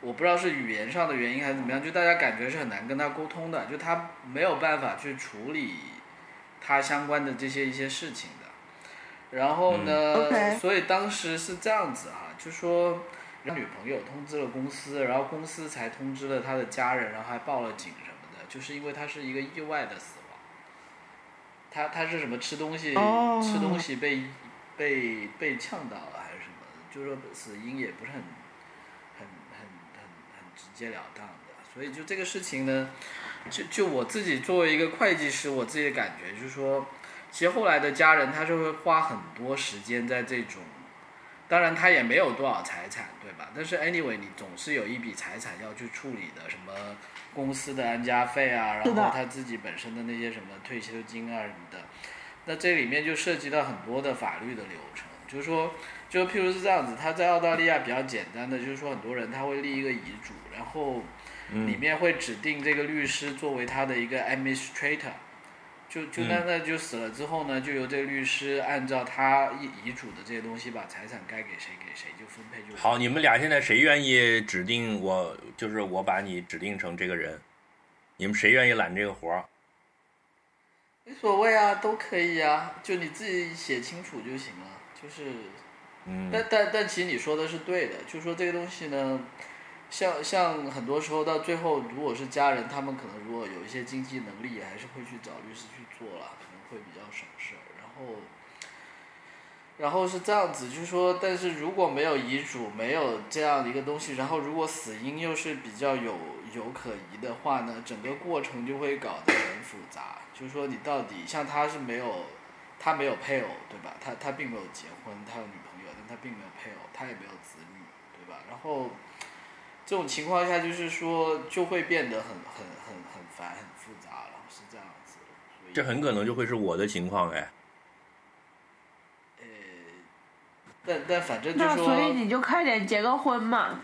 我不知道是语言上的原因还是怎么样，就大家感觉是很难跟他沟通的，就他没有办法去处理他相关的这些一些事情的。然后呢，所以当时是这样子哈，就说让女朋友通知了公司，然后公司才通知了他的家人，然后还报了警什么的，就是因为他是一个意外的死亡。他他是什么吃东西、哦吃东西被被被呛到了还是什么？就是说死因也不是很很很很很直截了当的，所以就这个事情呢，就就我自己作为一个会计师，我自己的感觉就是说，其实后来的家人他是会花很多时间在这种，当然他也没有多少财产，对吧？但是 anyway，你总是有一笔财产要去处理的，什么公司的安家费啊，然后他自己本身的那些什么退休金啊什么的，那这里面就涉及到很多的法律的流程，就是说，就譬如是这样子，他在澳大利亚比较简单的，就是说很多人他会立一个遗嘱，然后里面会指定这个律师作为他的一个 administrator，就就那那就死了之后呢，就由这个律师按照他遗遗嘱的这些东西，把财产该给谁给谁就分配就好，你们俩现在谁愿意指定我？就是我把你指定成这个人，你们谁愿意揽这个活儿？没所谓啊，都可以啊，就你自己写清楚就行了。就是，嗯，但但但其实你说的是对的，就是说这个东西呢，像像很多时候到最后，如果是家人，他们可能如果有一些经济能力，还是会去找律师去做了，可能会比较省事儿。然后，然后是这样子，就是说，但是如果没有遗嘱，没有这样的一个东西，然后如果死因又是比较有有可疑的话呢，整个过程就会搞得很复杂。就是说，你到底像他是没有，他没有配偶，对吧？他他并没有结婚，他有女朋友，但他并没有配偶，他也没有子女，对吧？然后这种情况下，就是说就会变得很很很很烦、很复杂了，是这样子这很可能就会是我的情况哎。呃，但但反正就说，那所以你就快点结个婚嘛。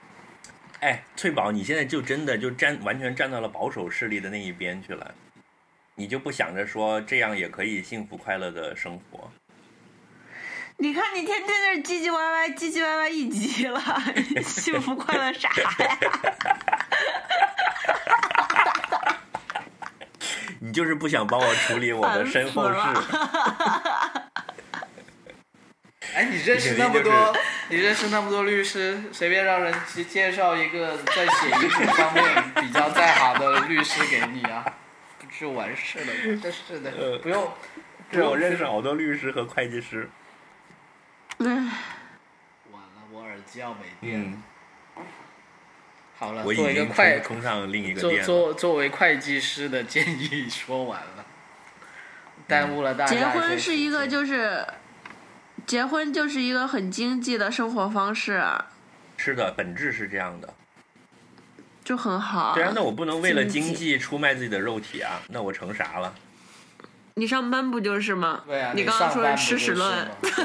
哎，翠宝，你现在就真的就站完全站到了保守势力的那一边去了，你就不想着说这样也可以幸福快乐的生活？你看你天天在这唧唧歪歪、唧唧歪歪一集了，幸福快乐啥呀？你就是不想帮我处理我的身后事。哎，你认识那么多，你认识那么多律师，随便让人介介绍一个在写遗嘱方面比较在行的律师给你啊，不就完事了？真是的，呃不用，我认识好多律师和会计师。唉，完了，我耳机要没电了。嗯，好了，我已作为一个经会空空上另一个作店了。作作为会计师的建议说完了，耽误了大家结婚是一个就是，结婚就是一个很经济的生活方式啊，是的，本质是这样的。就很好。对啊，那我不能为了经济出卖自己的肉体啊，那我成啥了？你上班不就是吗？对啊，你刚刚说是吃屎论吗，对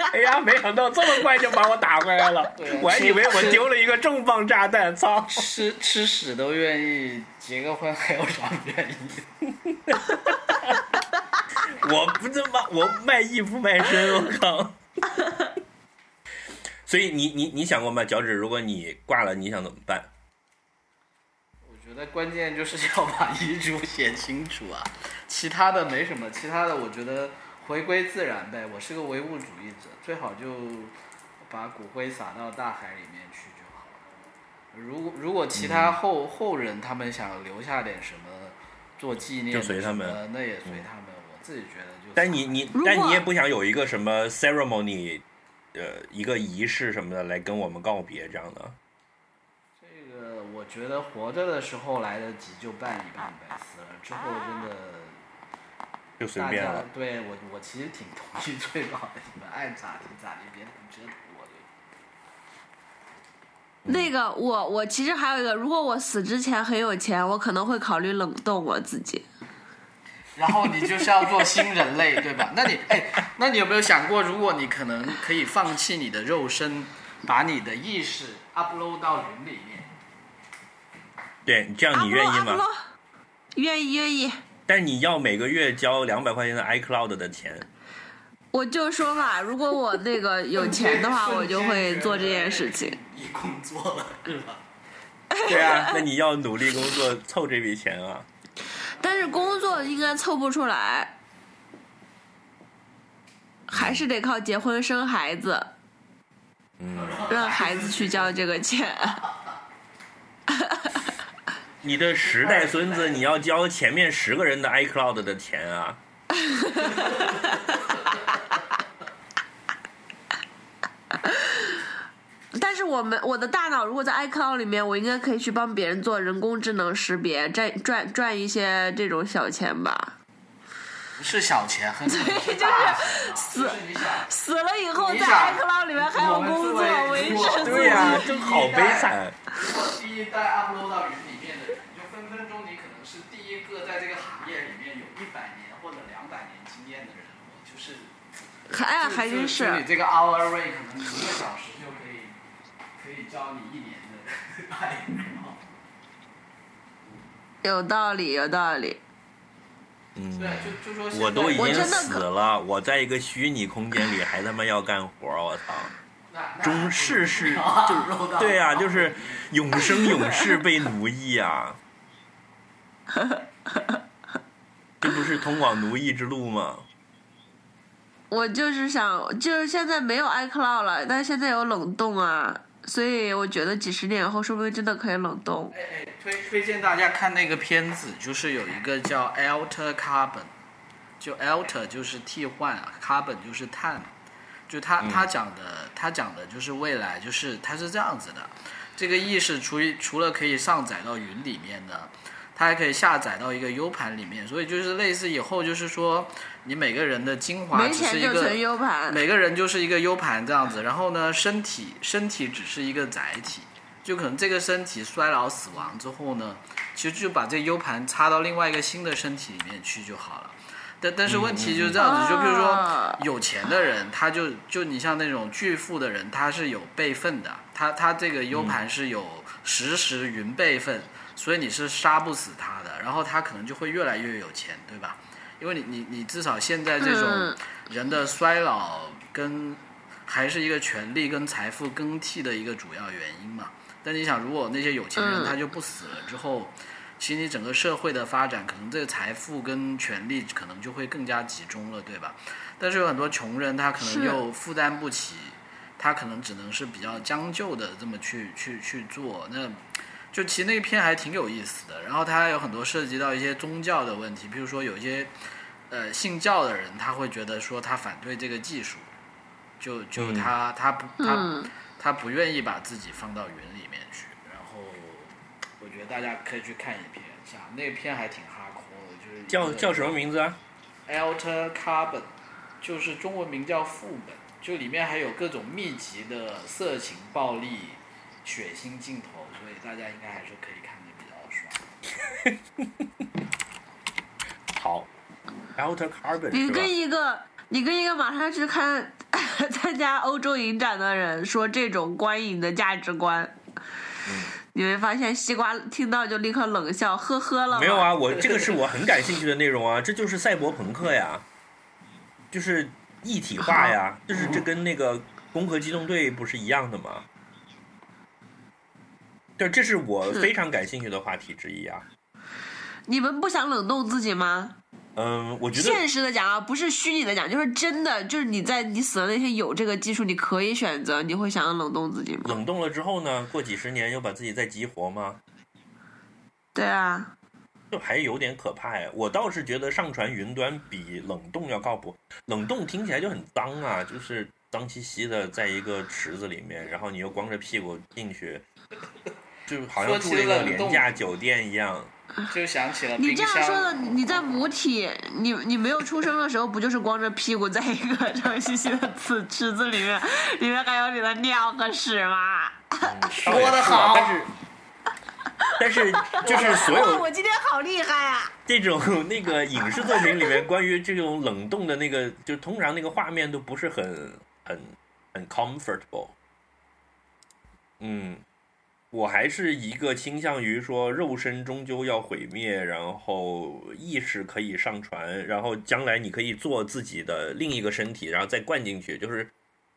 哎呀，没想到这么快就把我打回来了我还以为我丢了一个重磅炸弹，操！吃吃屎都愿意，结个婚还有啥不愿意？我不这么，我卖艺不卖身，我靠！所以你你你想过吗，脚趾？如果你挂了，你想怎么办？我觉得关键就是 要把遗嘱写清楚啊，其他的没什么，其他的我觉得回归自然呗。我是个唯物主义者，最好就把骨灰撒到大海里面去就好了。如果如果其他后、后人他们想留下点什么做纪念就随他们那也随他们。我自己觉得就。但你你但你也不想有一个什么 ceremony，呃，一个仪式什么的来跟我们告别这样的。这个我觉得活着的时候来得及就办一办呗，死了之后真的。就随便了。对我，我其实挺同意 最好的，你们爱咋地咋地，别折腾我就。那个我我其实还有一个，如果我死之前很有钱，我可能会考虑冷冻我自己。然后你就是要做新人类，对吧？那你哎，那你有没有想过，如果你可能可以放弃你的肉身，把你的意识 upload 到云里面？对，这样你愿意吗？愿意愿意。但你要每个月交两百块钱的 iCloud 的钱。我就说嘛，如果我那个有钱的话，我就会做这件事情。你工作了是吧？对啊，那你要努力工作凑这笔钱啊。但是工作应该凑不出来，还是得靠结婚生孩子，嗯，让孩子去交这个钱。你的十代孙子，你要交前面十个人的 iCloud 的钱啊！但是我们我的大脑如果在 iCloud 里面，我应该可以去帮别人做人工智能识别，赚赚赚一些这种小钱吧。不是小钱，很对就是死死了以后，在 iCloud 里面还有工作维持对呀、自己。这好悲惨。第一代 upload 到云里面的人，就分分钟你可能是第一个在这个行业里面有一百年或者两百年经验的人，就是哎呀，就还真。就就你这个 hour rate 可能一个小时就可以可以教你一年的爱。有道理，有道理。嗯，对，就就说我都已经死了，我在一个虚拟空间里还他妈要干活儿，我操！中世是 就是对呀、就是永生永世被奴役啊！这不是通往奴役之路吗？我就是想，就是现在没有 iCloud 了，但是现在有冷冻啊，所以我觉得几十年后，说不定真的可以冷冻。哎哎，推推荐大家看那个片子，就是有一个叫 Alter Carbon，就 Alter 就是替换，Carbon 就是碳，就他他讲的他讲的就是未来，就是它是这样子的，这个意识除于除了可以上载到云里面的，它还可以下载到一个 U 盘里面，所以就是类似以后就是说，你每个人的精华只是一个每个人就是一个 U 盘这样子，然后呢，身体身体只是一个载体，就可能这个身体衰老死亡之后呢，其实就把这 U 盘插到另外一个新的身体里面去就好了。但但是问题就是这样子，就比如说啊有钱的人，他就就你像那种巨富的人，他是有备份的，他他这个 U 盘是有实时云备份，所以你是杀不死他的，然后他可能就会越来越有钱，对吧？因为你你你至少现在这种嗯人的衰老跟还是一个权力跟财富更替的一个主要原因嘛。但你想，如果那些有钱人嗯他就不死了之后，其实你整个社会的发展，可能这个财富跟权力可能就会更加集中了，对吧？但是有很多穷人，他可能又负担不起，他可能只能是比较将就的这么去去去做。那就其实那个片还挺有意思的，然后它有很多涉及到一些宗教的问题，比如说有一些呃信教的人，他会觉得说他反对这个技术，就就嗯他、他不他、嗯，他不愿意把自己放到云里面去，然后我觉得大家可以去看一篇，像那个片还挺哈哭的，就是叫叫什么名字啊？Alter Carbon，就是中文名叫副本，就里面还有各种密集的色情、暴力、血腥镜头，大家应该还是可以看的比较爽。好，Outer Carbon 你跟？一个你跟一个马上去看 参加欧洲影展的人说这种观影的价值观，你会发现西瓜听到就立刻冷笑，呵呵了。没有啊，我这个是我很感兴趣的内容啊，这就是赛博朋克呀，就是一体化呀，就是这跟那个《攻壳机动队》不是一样的吗？对，这是我非常感兴趣的话题之一啊。你们不想冷冻自己吗？嗯，我觉得现实的讲啊，不是虚拟的讲，就是真的，就是你在你死的那天有这个技术，你可以选择，你会想要冷冻自己吗？冷冻了之后呢，过几十年又把自己再激活吗？对啊，就还有点可怕呀。我倒是觉得上传云端比冷冻要靠谱。冷冻听起来就很脏啊，就是脏兮兮的，在一个池子里面，然后你又光着屁股进去，就好像住了一个廉价酒店一样。就想起了你。这样说的，你在母体，你你没有出生的时候，不就是光着屁股在一个脏兮兮的池池子里面，里面还有你的尿和屎吗？说的好但是但是就是所，有我今天好厉害啊！这种那个影视作品里面关于这种冷冻的那个，就通常那个画面都不是很很很 comfortable。嗯，我还是一个倾向于说，肉身终究要毁灭，然后意识可以上传，然后将来你可以做自己的另一个身体，然后再灌进去。就是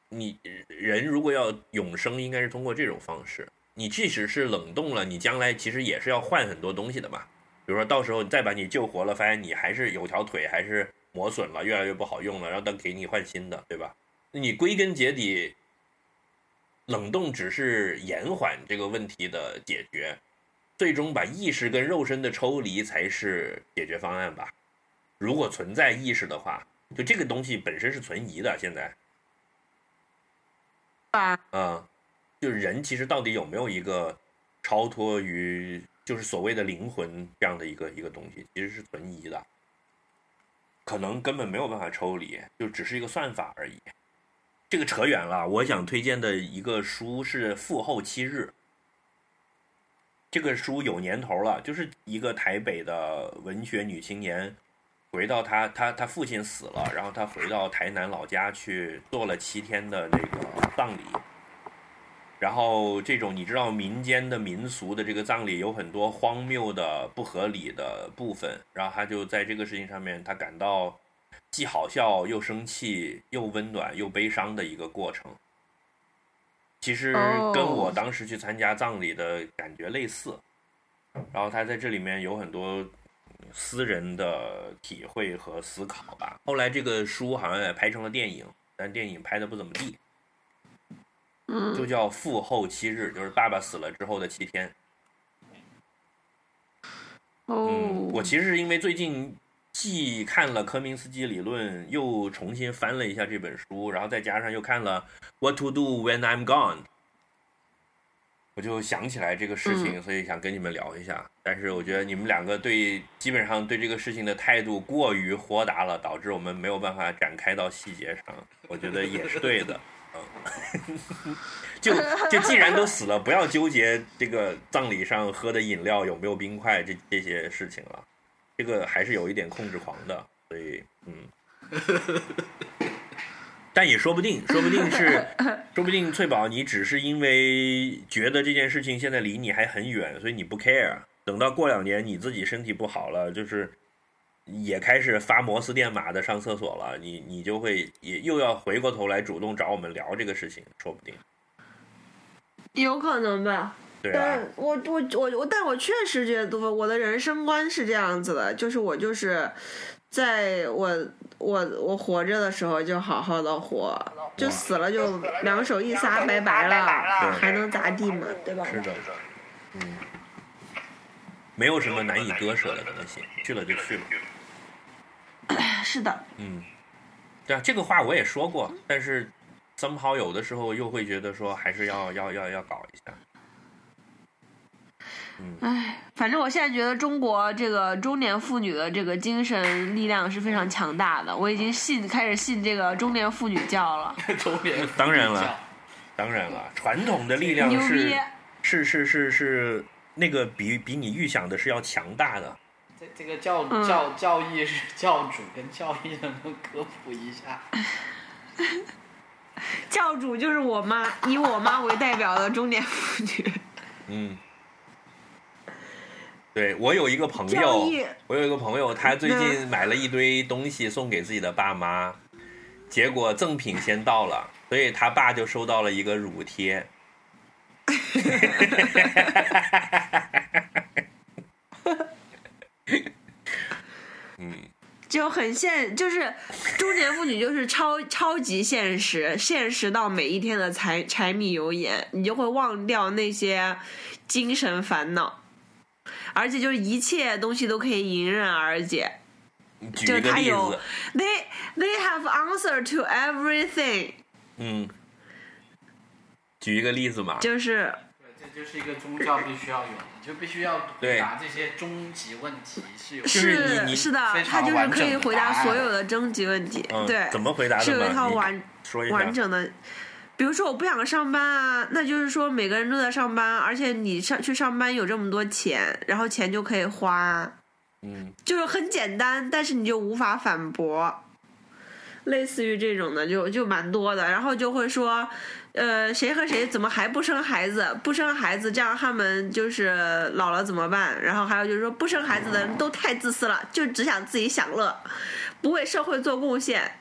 你人如果要永生，应该是通过这种方式。你即使是冷冻了，你将来其实也是要换很多东西的嘛。比如说到时候再把你救活了，发现你还是有条腿，还是磨损了，越来越不好用了，然后他给你换新的，对吧？你归根结底，冷冻只是延缓这个问题的解决，最终把意识跟肉身的抽离才是解决方案吧？如果存在意识的话，就这个东西本身是存疑的，现在。啊，嗯，就是人其实到底有没有一个超脱于就是所谓的灵魂这样的一个一个东西，其实是存疑的，可能根本没有办法抽离，就只是一个算法而已。这个扯远了，我想推荐的一个书是《父后七日》，这个书有年头了，就是一个台北的文学女青年。回到她她她父亲死了，然后她回到台南老家去做了七天的那个葬礼。然后这种你知道民间的民俗的这个葬礼有很多荒谬的不合理的部分，然后他就在这个事情上面他感到既好笑又生气又温暖又悲伤的一个过程。其实跟我当时去参加葬礼的感觉类似。然后他在这里面有很多。私人的体会和思考吧。后来这个书好像也拍成了电影，但电影拍的不怎么地。嗯，就叫《父后七日》，就是爸爸死了之后的七天。哦，我其实是因为最近既看了科明斯基理论，又重新翻了一下这本书，然后再加上又看了《What to Do When I'm Gone》。我就想起来这个事情，所以想跟你们聊一下。但是我觉得你们两个对基本上对这个事情的态度过于豁达了，导致我们没有办法展开到细节上。我觉得也是对的，嗯，就就既然都死了，不要纠结这个葬礼上喝的饮料有没有冰块这这些事情了。这个还是有一点控制狂的，所以嗯。但也说不定，说不定是，说不定翠宝，你只是因为觉得这件事情现在离你还很远，所以你不 care。等到过两年你自己身体不好了，就是也开始发摩斯电码的上厕所了，你你就会也又要回过头来主动找我们聊这个事情，说不定。有可能吧。对啊。但我我我我，但我确实觉得我的人生观是这样子的，就是我就是。在我我我活着的时候就好好的活，就死了就两手一撒拜拜了，还能咋地嘛，对吧？是的，嗯，没有什么难以割舍的东西，去了就去了。是的。嗯，对啊，这个话我也说过，但是 somehow 有的时候又会觉得说还是要要要要搞一下。唉，反正我现在觉得中国这个中年妇女的这个精神力量是非常强大的，我已经信开始信这个中年妇女教了。中年当然了，当然了，传统的力量是是是是是那个比比你预想的是要强大的。这这个教教教义是教主跟教义能不能科普一下？教主就是我妈，以我妈为代表的中年妇女。嗯。对我有一个朋友，我有一个朋友，他最近买了一堆东西送给自己的爸妈，结果赠品先到了，所以他爸就收到了一个乳贴。嗯，就很现，就是中年妇女就是超超级现实，现实到每一天的柴柴米油盐，你就会忘掉那些精神烦恼。而且就是一切东西都可以迎刃而解，就是他有，they they have answer to everything。嗯，举一个例子嘛，就是，对，这就是一个宗教必须要有的，就必须要回答这些终极问题是有，是是的，他就是可以回答所有的终极问题，对，怎么回答的？是有一套完说一完整的。比如说我不想上班啊，那就是说每个人都在上班，而且你上去上班有这么多钱，然后钱就可以花，嗯，就是很简单，但是你就无法反驳，类似于这种的就就蛮多的，然后就会说，呃，谁和谁怎么还不生孩子？不生孩子，这样他们就是老了怎么办？然后还有就是说不生孩子的人都太自私了，就只想自己享乐，不为社会做贡献。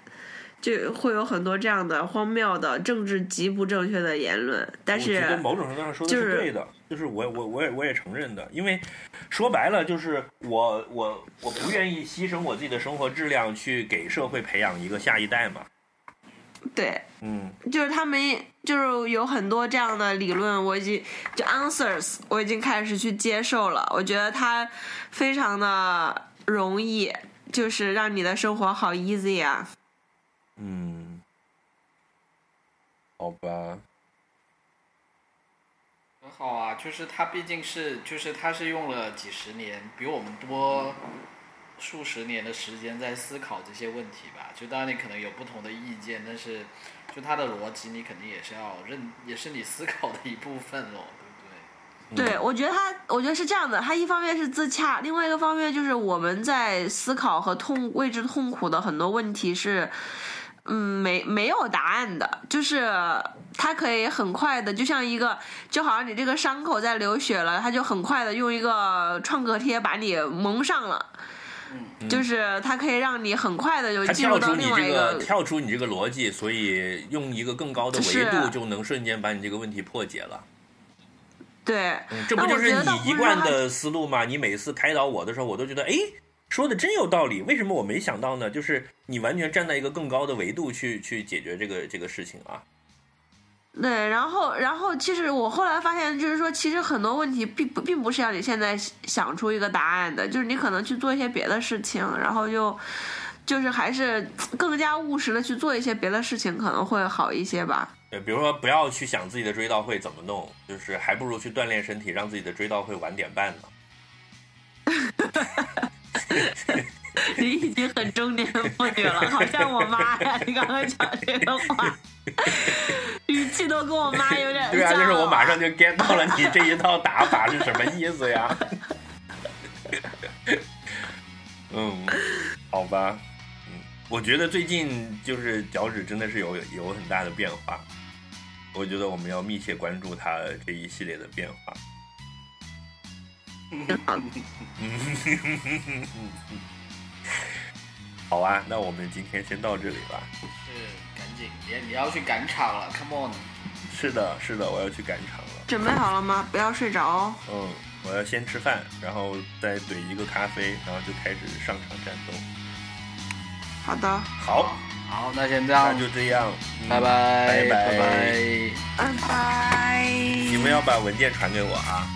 就会有很多这样的荒谬的政治极不正确的言论。但我觉得是，某种程度上说的是是对的，就是我我我也我也承认的，因为说白了就是我我我不愿意牺牲我自己的生活质量去给社会培养一个下一代嘛。对，嗯，就是他们就是有很多这样的理论，我已经就 answers 我已经开始去接受了。我觉得它非常的容易，就是让你的生活好 easy 啊。嗯，好吧，很好啊，就是他毕竟是，就是他是用了几十年，比我们多数十年的时间在思考这些问题吧。就当然你可能有不同的意见，但是就他的逻辑，你肯定也是要认，也是你思考的一部分咯，对不对？对，我觉得他，我觉得是这样的，他一方面是自洽，另外一个方面就是我们在思考和痛未知痛苦的很多问题是，嗯，没没有答案的，就是它可以很快的，就像一个，就好像你这个伤口在流血了，它就很快的用一个创可贴把你蒙上了。就是它可以让你很快的就进入到跳出你这另外一个个跳出你这个逻辑，所以用一个更高的维度就能瞬间把你这个问题破解了。对，嗯，这不就是你一贯的思路吗？你每次开导我的时候，我都觉得，哎，说的真有道理。为什么我没想到呢？就是你完全站在一个更高的维度去去解决这个这个事情啊。对，然后，然后，其实我后来发现，就是说，其实很多问题并不并不是要你现在想出一个答案的，就是你可能去做一些别的事情，然后就，就是还是更加务实的去做一些别的事情，可能会好一些吧。对，比如说不要去想自己的追悼会怎么弄，就是还不如去锻炼身体，让自己的追悼会晚点办呢。你已经很中年妇女了，好像我妈呀！你刚刚讲这个话，语气都跟我妈有点像、对啊，就是我马上就 get 到了你这一套打法是什么意思呀？嗯，好吧，嗯，我觉得最近就是脚趾真的是有有很大的变化，我觉得我们要密切关注它这一系列的变化。好啊，那我们今天先到这里吧。是，赶紧，你你要去赶场了，Come on！是的，是的，我要去赶场了。准备好了吗？不要睡着哦。嗯，我要先吃饭，然后再怼一个咖啡，然后就开始上场战斗。好的，好，好，那先这那样，就这样，嗯拜拜，拜拜拜。拜拜。你们要把文件传给我啊。